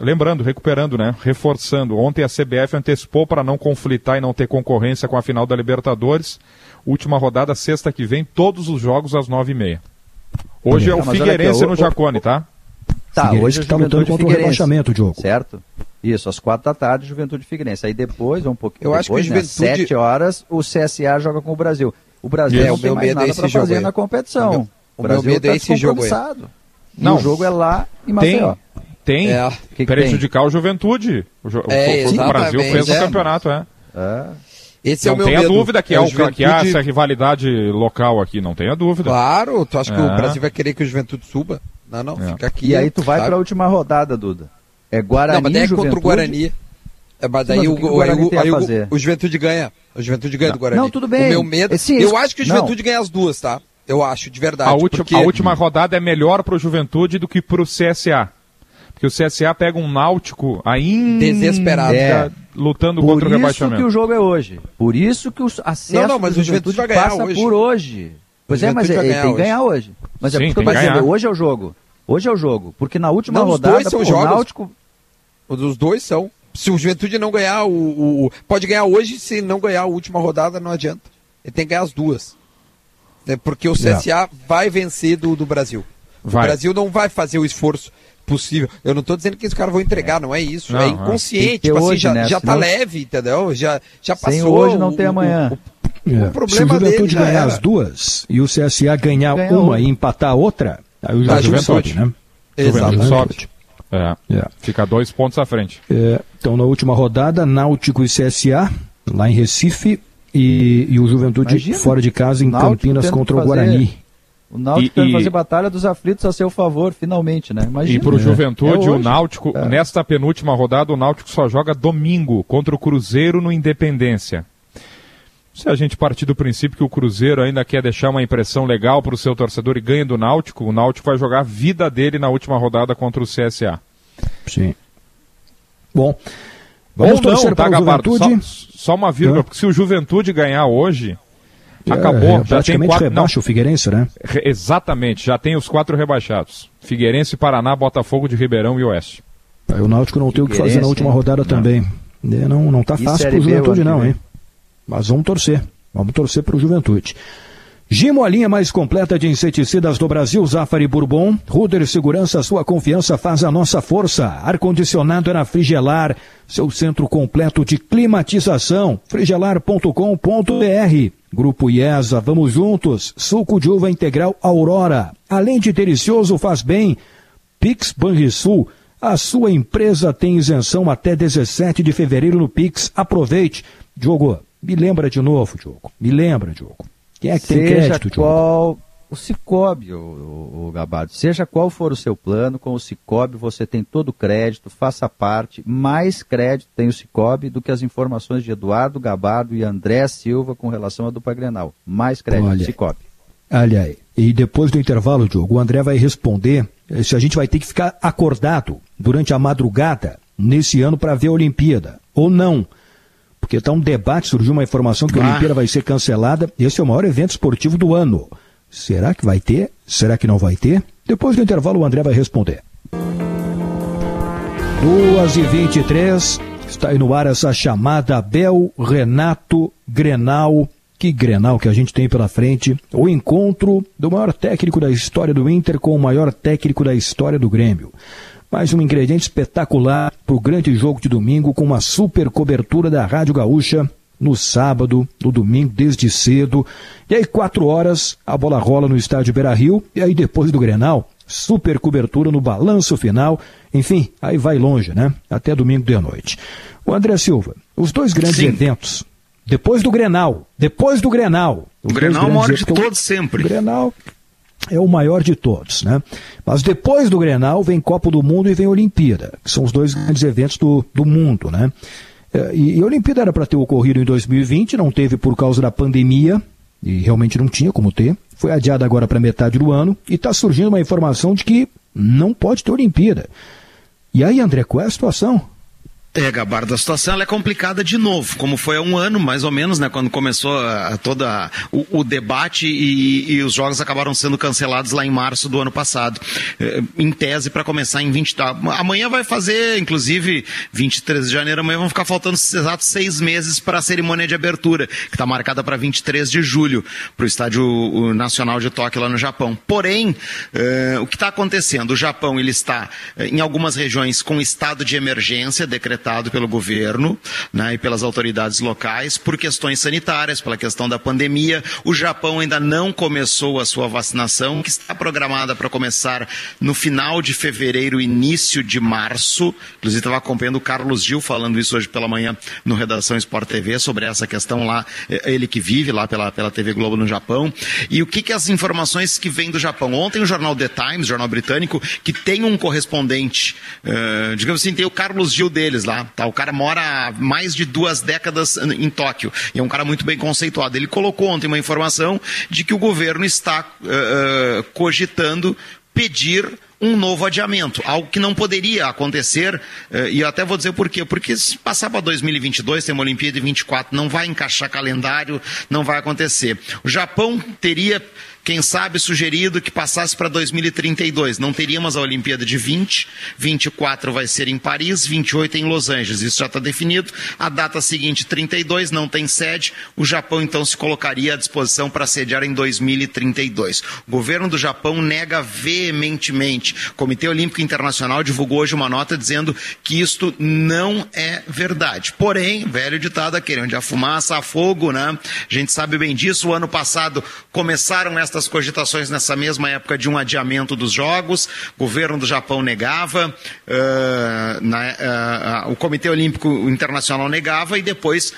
Lembrando, recuperando, né? Reforçando. Ontem a CBF antecipou para não conflitar e não ter concorrência com a final da Libertadores. Última rodada, sexta que vem, todos os jogos às nove e meia. Hoje é, é o Figueirense aqui, no Jacone, tá? Tá, hoje está lutando contra o rebaixamento, Diogo. Certo? Isso, às quatro da tarde, Juventude Figueirense. Aí depois, um pouquinho Eu depois, acho que né, Juventude... sete horas, o CSA joga com o Brasil. O Brasil é, não o tem meu mais nada é esse para fazer aí. na competição. O meu, o Brasil meu medo tá é esse jogo aí. Não. o jogo é lá em Maceió. Tem tem é. que prejudicar tem? o Juventude. O, é, o, o Brasil fez é. o campeonato, é. é. Esse é não é o meu tenha medo. dúvida que, é é o, Juventude... que há essa rivalidade local aqui, não tenha dúvida. Claro, tu acha que o é. Brasil vai querer que o Juventude suba? Não, não, fica aqui. E aí tu vai para a última rodada, Duda. É Guarani, não, mas daí é contra o Guarani. É, mas daí Sim, mas o, o, o, aí o, o, Juventude ganha. O Juventude ganha não. do Guarani. Não, tudo bem. O meu medo. Esse, eu acho que o Juventude não. ganha as duas, tá? Eu acho, de verdade. A, porque... a última rodada é melhor para o Juventude do que para o CSA que o CSA pega um Náutico ainda desesperado, é. lutando por contra o rebaixamento. Por isso que o jogo é hoje. Por isso que o acesso não, não, mas o Juventude vai ganhar passa hoje. por hoje. Pois é, mas é, ele tem que ganhar hoje. Mas é Sim, é porque eu tô dizendo, hoje é o jogo. Hoje é o jogo. Porque na última não, rodada, os dois são pô, jogos. o Náutico... Os dois são. Se o Juventude não ganhar o, o, o, Pode ganhar hoje, se não ganhar a última rodada, não adianta. Ele tem que ganhar as duas. É porque o CSA vai vencer do, do Brasil. Vai. O Brasil não vai fazer o esforço possível. Eu não estou dizendo que os caras vão entregar, não é isso. Não, é inconsciente. Tipo assim, já, né? já tá leve, entendeu? Já, já passou. Sem hoje não tem amanhã. O, o, é. o problema Se o Juventude ganhar as duas e o CSA ganhar Ganha uma e empatar a outra, aí o tá, Juventude sobe, né? Juventude sobe. É. é. Fica dois pontos à frente. É. Então, na última rodada, Náutico e CSA, lá em Recife, e, e o Juventude Imagina, fora de casa em Campinas contra o Guarani. O Náutico quer fazer batalha dos aflitos a seu favor, finalmente, né? Imagina. E para o é. Juventude, é o Náutico, é. nesta penúltima rodada, o Náutico só joga domingo contra o Cruzeiro no Independência. Se a gente partir do princípio que o Cruzeiro ainda quer deixar uma impressão legal para o seu torcedor e ganha do Náutico, o Náutico vai jogar a vida dele na última rodada contra o CSA. Sim. Bom, vamos Ou torcer não, tá, Gabardo? Juventude. Só, só uma vírgula, É. porque se o Juventude ganhar hoje, acabou. é, já tem praticamente quatro, não, rebaixa o Figueirense, né? re- exatamente, já tem os quatro rebaixados. Figueirense, Paraná, Botafogo de Ribeirão e Oeste. Aí o Náutico não tem o que fazer na última rodada também. É, Não, não tá E fácil pro Juventude não, hein? Mas vamos torcer. Vamos torcer pro Juventude. Gimo, a linha mais completa de inseticidas do Brasil, Zafari Bourbon. Ruder Segurança, sua confiança faz a nossa força. Ar-condicionado é na Frigelar, seu centro completo de climatização. frigelar.com.br. Grupo IESA, vamos juntos. Suco de uva integral Aurora. Além de delicioso, faz bem. Pix Banrisul, a sua empresa tem isenção até 17 de fevereiro no Pix. Aproveite. Diogo, me lembra de novo, Diogo. Me lembra, Diogo. Quem é que tem Seja crédito, Diogo? O Cicobi, o, o, o Gabardo, seja qual for o seu plano, com o Cicobi você tem todo o crédito, faça parte, mais crédito tem o Cicobi do que as informações de Eduardo Gabardo e André Silva com relação à dupla Grenal. Mais crédito, Olha. Cicobi. Olha aí. E depois do intervalo, Diogo, o André vai responder eh, se a gente vai ter que ficar acordado durante a madrugada nesse ano para ver a Olimpíada ou não. Porque está um debate, surgiu uma informação que a Ah. Olimpíada vai ser cancelada. Esse é o maior evento esportivo do ano. Será que vai ter? Será que não vai ter? Depois do intervalo, o André vai responder. 2 e 23 está aí no ar essa chamada Bel Renato Grenal. Que Grenal que a gente tem pela frente. O encontro do maior técnico da história do Inter com o maior técnico da história do Grêmio. Mais um ingrediente espetacular para o grande jogo de domingo com uma super cobertura da Rádio Gaúcha no sábado, no domingo, desde cedo. E aí, quatro horas, a bola rola no estádio Beira Rio. E aí, depois do Grenal, super cobertura no balanço final. Enfim, aí vai longe, né? Até domingo de noite. O André Silva, os dois grandes Sim. eventos. Depois do Grenal, depois do Grenal. O Grenal é o maior de todos sempre. O Grenal é o maior de todos, né? Mas depois do Grenal vem Copa do Mundo e vem Olimpíada, que são os dois grandes eventos do, do mundo, né? É, E, e a Olimpíada era para ter ocorrido em 2020, não teve por causa da pandemia, e realmente não tinha como ter. Foi adiada agora para metade do ano, e está surgindo uma informação de que não pode ter Olimpíada. E aí, André, qual é a situação? É, Gabardo, a situação ela é complicada de novo, como foi há um ano, mais ou menos, né, quando começou a, toda o, o debate e, e os jogos acabaram sendo cancelados lá em março do ano passado, eh, em tese para começar em 20... tá, Amanhã vai fazer, inclusive, 23 de janeiro, amanhã vão ficar faltando exatos seis meses para a cerimônia de abertura, que está marcada para 23 de julho, para o Estádio Nacional de Tóquio lá no Japão. Porém, eh, o que está acontecendo? O Japão ele está eh, em algumas regiões com estado de emergência decretado pelo governo né, e pelas autoridades locais por questões sanitárias, pela questão da pandemia. O Japão ainda não começou a sua vacinação, que está programada para começar no final de fevereiro, início de março. Inclusive, estava acompanhando o Carlos Gil falando isso hoje pela manhã no Redação Sport TV sobre essa questão lá, eh, ele que vive lá pela, pela TV Globo no Japão. E o que, que as informações que vêm do Japão? Ontem o jornal The Times, jornal britânico, que tem um correspondente, eh, digamos assim, tem o Carlos Gil deles lá, tá? O cara mora há mais de duas décadas em Tóquio e é um cara muito bem conceituado. Ele colocou ontem uma informação de que o governo está eh, cogitando pedir um novo adiamento, algo que não poderia acontecer, eh, e eu até vou dizer por quê, porque se passar para 2022, tem uma Olimpíada de 24, não vai encaixar calendário, não vai acontecer. O Japão teria, quem sabe, sugerido que passasse para 2032, não teríamos a Olimpíada de 20, 24 vai ser em Paris, 28 em Los Angeles, isso já está definido, a data seguinte, 32, não tem sede, o Japão então se colocaria à disposição para sediar em 2032. O governo do Japão nega veementemente. O Comitê Olímpico Internacional divulgou hoje uma nota dizendo que isto não é verdade. Porém, velho ditado aquele, onde fumaça, há fogo, né? A gente sabe bem disso. O ano passado começaram estas cogitações nessa mesma época de um adiamento dos jogos. O governo do Japão negava, uh, na, uh, o Comitê Olímpico Internacional negava e depois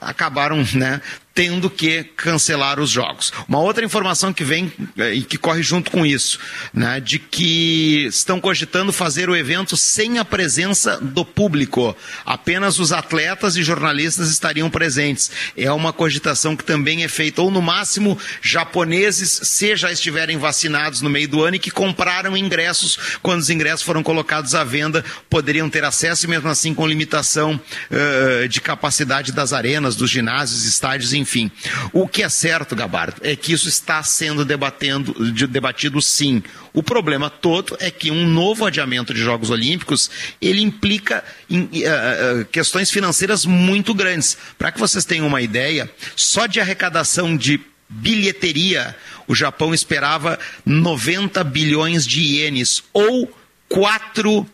acabaram né, tendo que cancelar os jogos. Uma outra informação que vem eh, e que corre junto com isso, né, de que estão cogitando fazer o evento sem a presença do público. Apenas os atletas e jornalistas estariam presentes. É uma cogitação que também é feita, ou no máximo, japoneses, se já estiverem vacinados no meio do ano e que compraram ingressos quando os ingressos foram colocados à venda, poderiam ter acesso mesmo assim com limitação uh, de capacidade das arenas, dos ginásios, estádios, enfim enfim. O que é certo, Gabardo, é que isso está sendo debatendo, debatido sim. O problema todo é que um novo adiamento de Jogos Olímpicos, ele implica em, uh, questões financeiras muito grandes. Para que vocês tenham uma ideia, só de arrecadação de bilheteria, o Japão esperava 90 bilhões de ienes, ou 4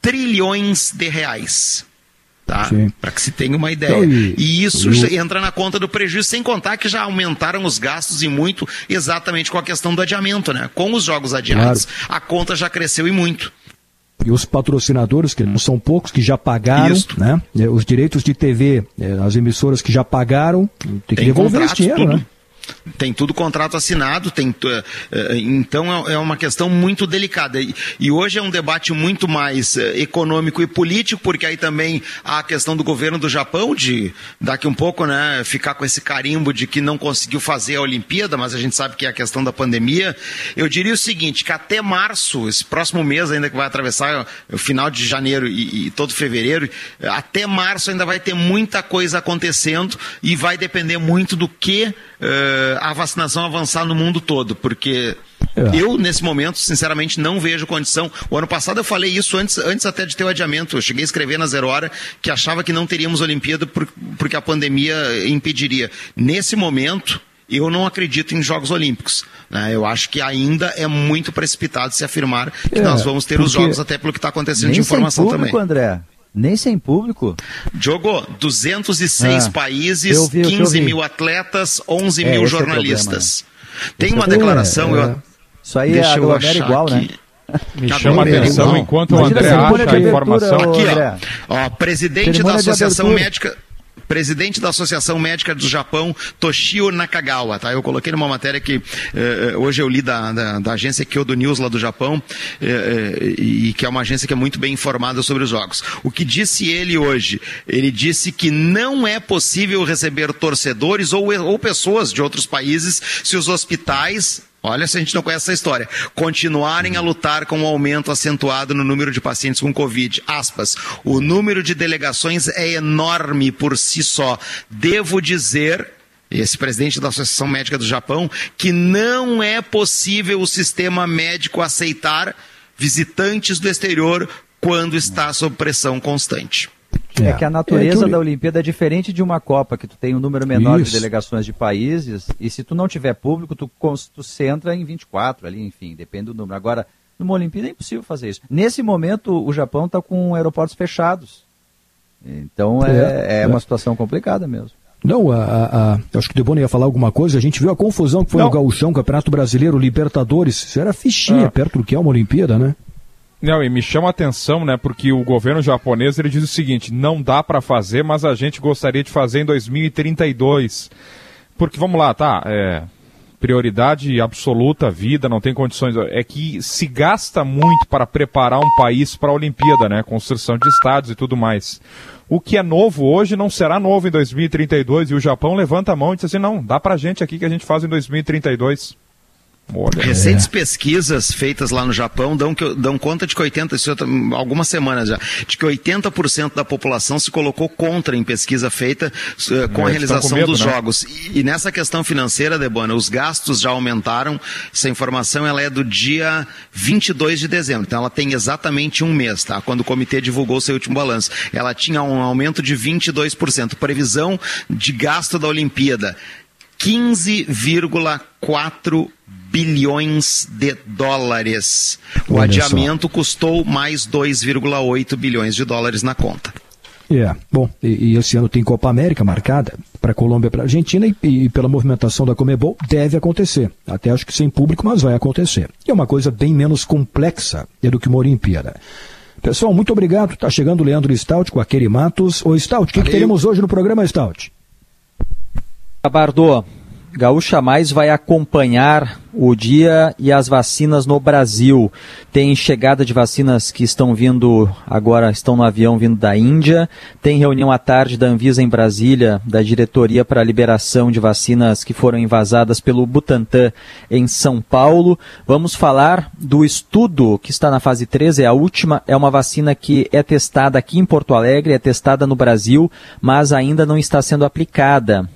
trilhões de reais. Tá? Para que se tenha uma ideia. Então, e, e, isso entra na conta do prejuízo, sem contar que já aumentaram os gastos e muito, exatamente com a questão do adiamento, né? Com os jogos adiados, claro. a conta já cresceu e muito. E os patrocinadores, que não são poucos, que já pagaram, Isso. né? É, os direitos de TV, é, as emissoras que já pagaram, tem que tem devolver esse dinheiro, tudo. né? Tem tudo contrato assinado, tem, eh, eh, então é, é uma questão muito delicada. E hoje é um debate muito mais eh, econômico e político, porque aí também há a questão do governo do Japão de daqui um pouco, né, ficar com esse carimbo de que não conseguiu fazer a Olimpíada, mas a gente sabe que é a questão da pandemia. Eu diria o seguinte, que até março, esse próximo mês ainda que vai atravessar o final de janeiro e, e todo fevereiro, até março ainda vai ter muita coisa acontecendo e vai depender muito do que uh, a vacinação avançar no mundo todo, porque é. eu, nesse momento, sinceramente, não vejo condição. O ano passado eu falei isso antes, antes até de ter o adiamento. Eu cheguei a escrever na Zero Hora que achava que não teríamos Olimpíada por, porque a pandemia impediria. Nesse momento, eu não acredito em Jogos Olímpicos. Né? Eu acho que ainda é muito precipitado se afirmar que é, nós vamos ter os Jogos, até pelo que está acontecendo de informação público, também. André. Nem sem público? Jogou 206 ah, países, vi, 15 mil atletas, 11 é, mil é jornalistas. É Tem uma declaração. É, eu, isso aí é a do igual, né? aqui. né? Me chama a atenção enquanto o André acha a informação. Aqui, ó, ó presidente da Associação Médica presidente da Associação Médica do Japão, Toshio Nakagawa, tá? Eu coloquei numa matéria que eh, hoje eu li da, da, da, agência Kyodo News lá do Japão, eh, eh, e que é uma agência que é muito bem informada sobre os jogos. O que disse ele hoje? Ele disse que não é possível receber torcedores ou, ou pessoas de outros países se os hospitais Olha se a gente não conhece essa história. Continuarem a lutar com o um aumento acentuado no número de pacientes com Covid. Aspas. O número de delegações é enorme por si só. Devo dizer esse presidente da Associação Médica do Japão, que não é possível o sistema médico aceitar visitantes do exterior quando está sob pressão constante. É, é que a natureza é que da Olimpíada é diferente de uma Copa, que tu tem um número menor Isso. de delegações de países, e se tu não tiver público, tu, tu entra em 24 ali, enfim, depende do número. Agora, numa Olimpíada é impossível fazer isso. Nesse momento, o Japão está com aeroportos fechados. Então é, é, é uma situação complicada mesmo. Não, a, a, acho que o Debona ia falar alguma coisa. A gente viu a confusão que foi não. no Gauchão, Campeonato Brasileiro, Libertadores. Isso era fichinha, ah. perto do que é uma Olimpíada, né? Não, e me chama a atenção, né, porque o governo japonês ele diz o seguinte: não dá para fazer, mas a gente gostaria de fazer em 2032. Porque vamos lá, tá? É, prioridade absoluta, vida, não tem condições. É que se gasta muito para preparar um país para a Olimpíada, né? Construção de estádios e tudo mais. O que é novo hoje não será novo em 2032 e o Japão levanta a mão e diz assim: não, dá pra gente aqui que a gente faz em 2032. Olha, Recentes é. pesquisas feitas lá no Japão dão, que, dão conta de que 80, isso tá, algumas semanas já, de que 80% da população se colocou contra em pesquisa feita uh, com é, a realização com medo, dos né? jogos. E, e, nessa questão financeira, Debona, os gastos já aumentaram. Essa informação ela é do dia 22 de dezembro, então ela tem exatamente um mês, tá? Quando o comitê divulgou seu último balanço. Ela tinha um aumento de 22%. Previsão de gasto da Olimpíada 15,4 bilhões de dólares. O Olha adiamento só. custou mais 2,8 bilhões de dólares na conta. É, yeah. bom, e, e, esse ano tem Copa América marcada para Colômbia e para Argentina e, e, pela movimentação da Comebol deve acontecer. Até acho que sem público, mas vai acontecer. E é uma coisa bem menos complexa do que uma Olimpíada. Pessoal, muito obrigado. Está chegando o Leandro Stout com a Keri Matos. Ô Stout, o que, que teremos hoje no programa Stout? Bardo, Gaúcha Mais vai acompanhar o dia e as vacinas no Brasil. Tem chegada de vacinas que estão vindo agora, estão no avião vindo da Índia. Tem reunião à tarde da Anvisa em Brasília, da diretoria para a liberação de vacinas que foram invasadas pelo Butantan em São Paulo. Vamos falar do estudo que está na fase 3, é a última, é uma vacina que é testada aqui em Porto Alegre, é testada no Brasil, mas ainda não está sendo aplicada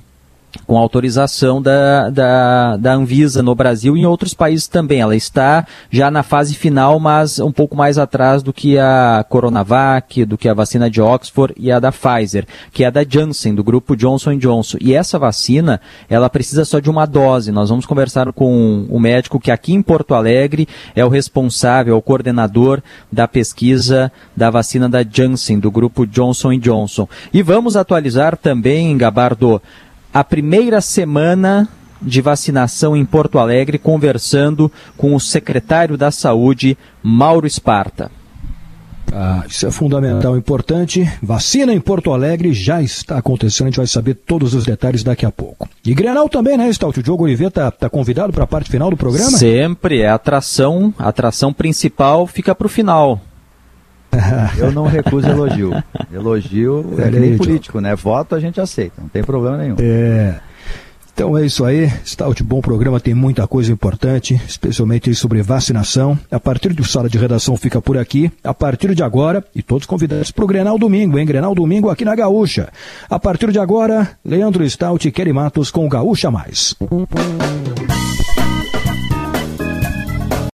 com autorização da, da, da Anvisa no Brasil e em outros países também. Ela está já na fase final, mas um pouco mais atrás do que a Coronavac, do que a vacina de Oxford e a da Pfizer, que é a da Janssen, do grupo Johnson Johnson. E essa vacina, ela precisa só de uma dose. Nós vamos conversar com o médico que aqui em Porto Alegre é o responsável, é o coordenador da pesquisa da vacina da Janssen, do grupo Johnson Johnson. E vamos atualizar também, Gabardo, a primeira semana de vacinação em Porto Alegre, conversando com o secretário da Saúde, Mauro Esparta. Ah, isso é fundamental, importante. Vacina em Porto Alegre já está acontecendo, a gente vai saber todos os detalhes daqui a pouco. E Grenal também, né, Stout? O Diogo Oliveira está tá convidado para a parte final do programa? Sempre, é atração, a atração principal fica para o final. Eu não recuso elogio. Elogio é, é nem político, né? Voto a gente aceita, não tem problema nenhum. É. Então é isso aí, Stout, bom programa, tem muita coisa importante, especialmente sobre vacinação. A partir do Sala de Redação fica por aqui, a partir de agora, e todos convidados para o Grenal Domingo, hein? Grenal Domingo aqui na Gaúcha. A partir de agora, Leandro Stout e Kelly Matos com Gaúcha Mais.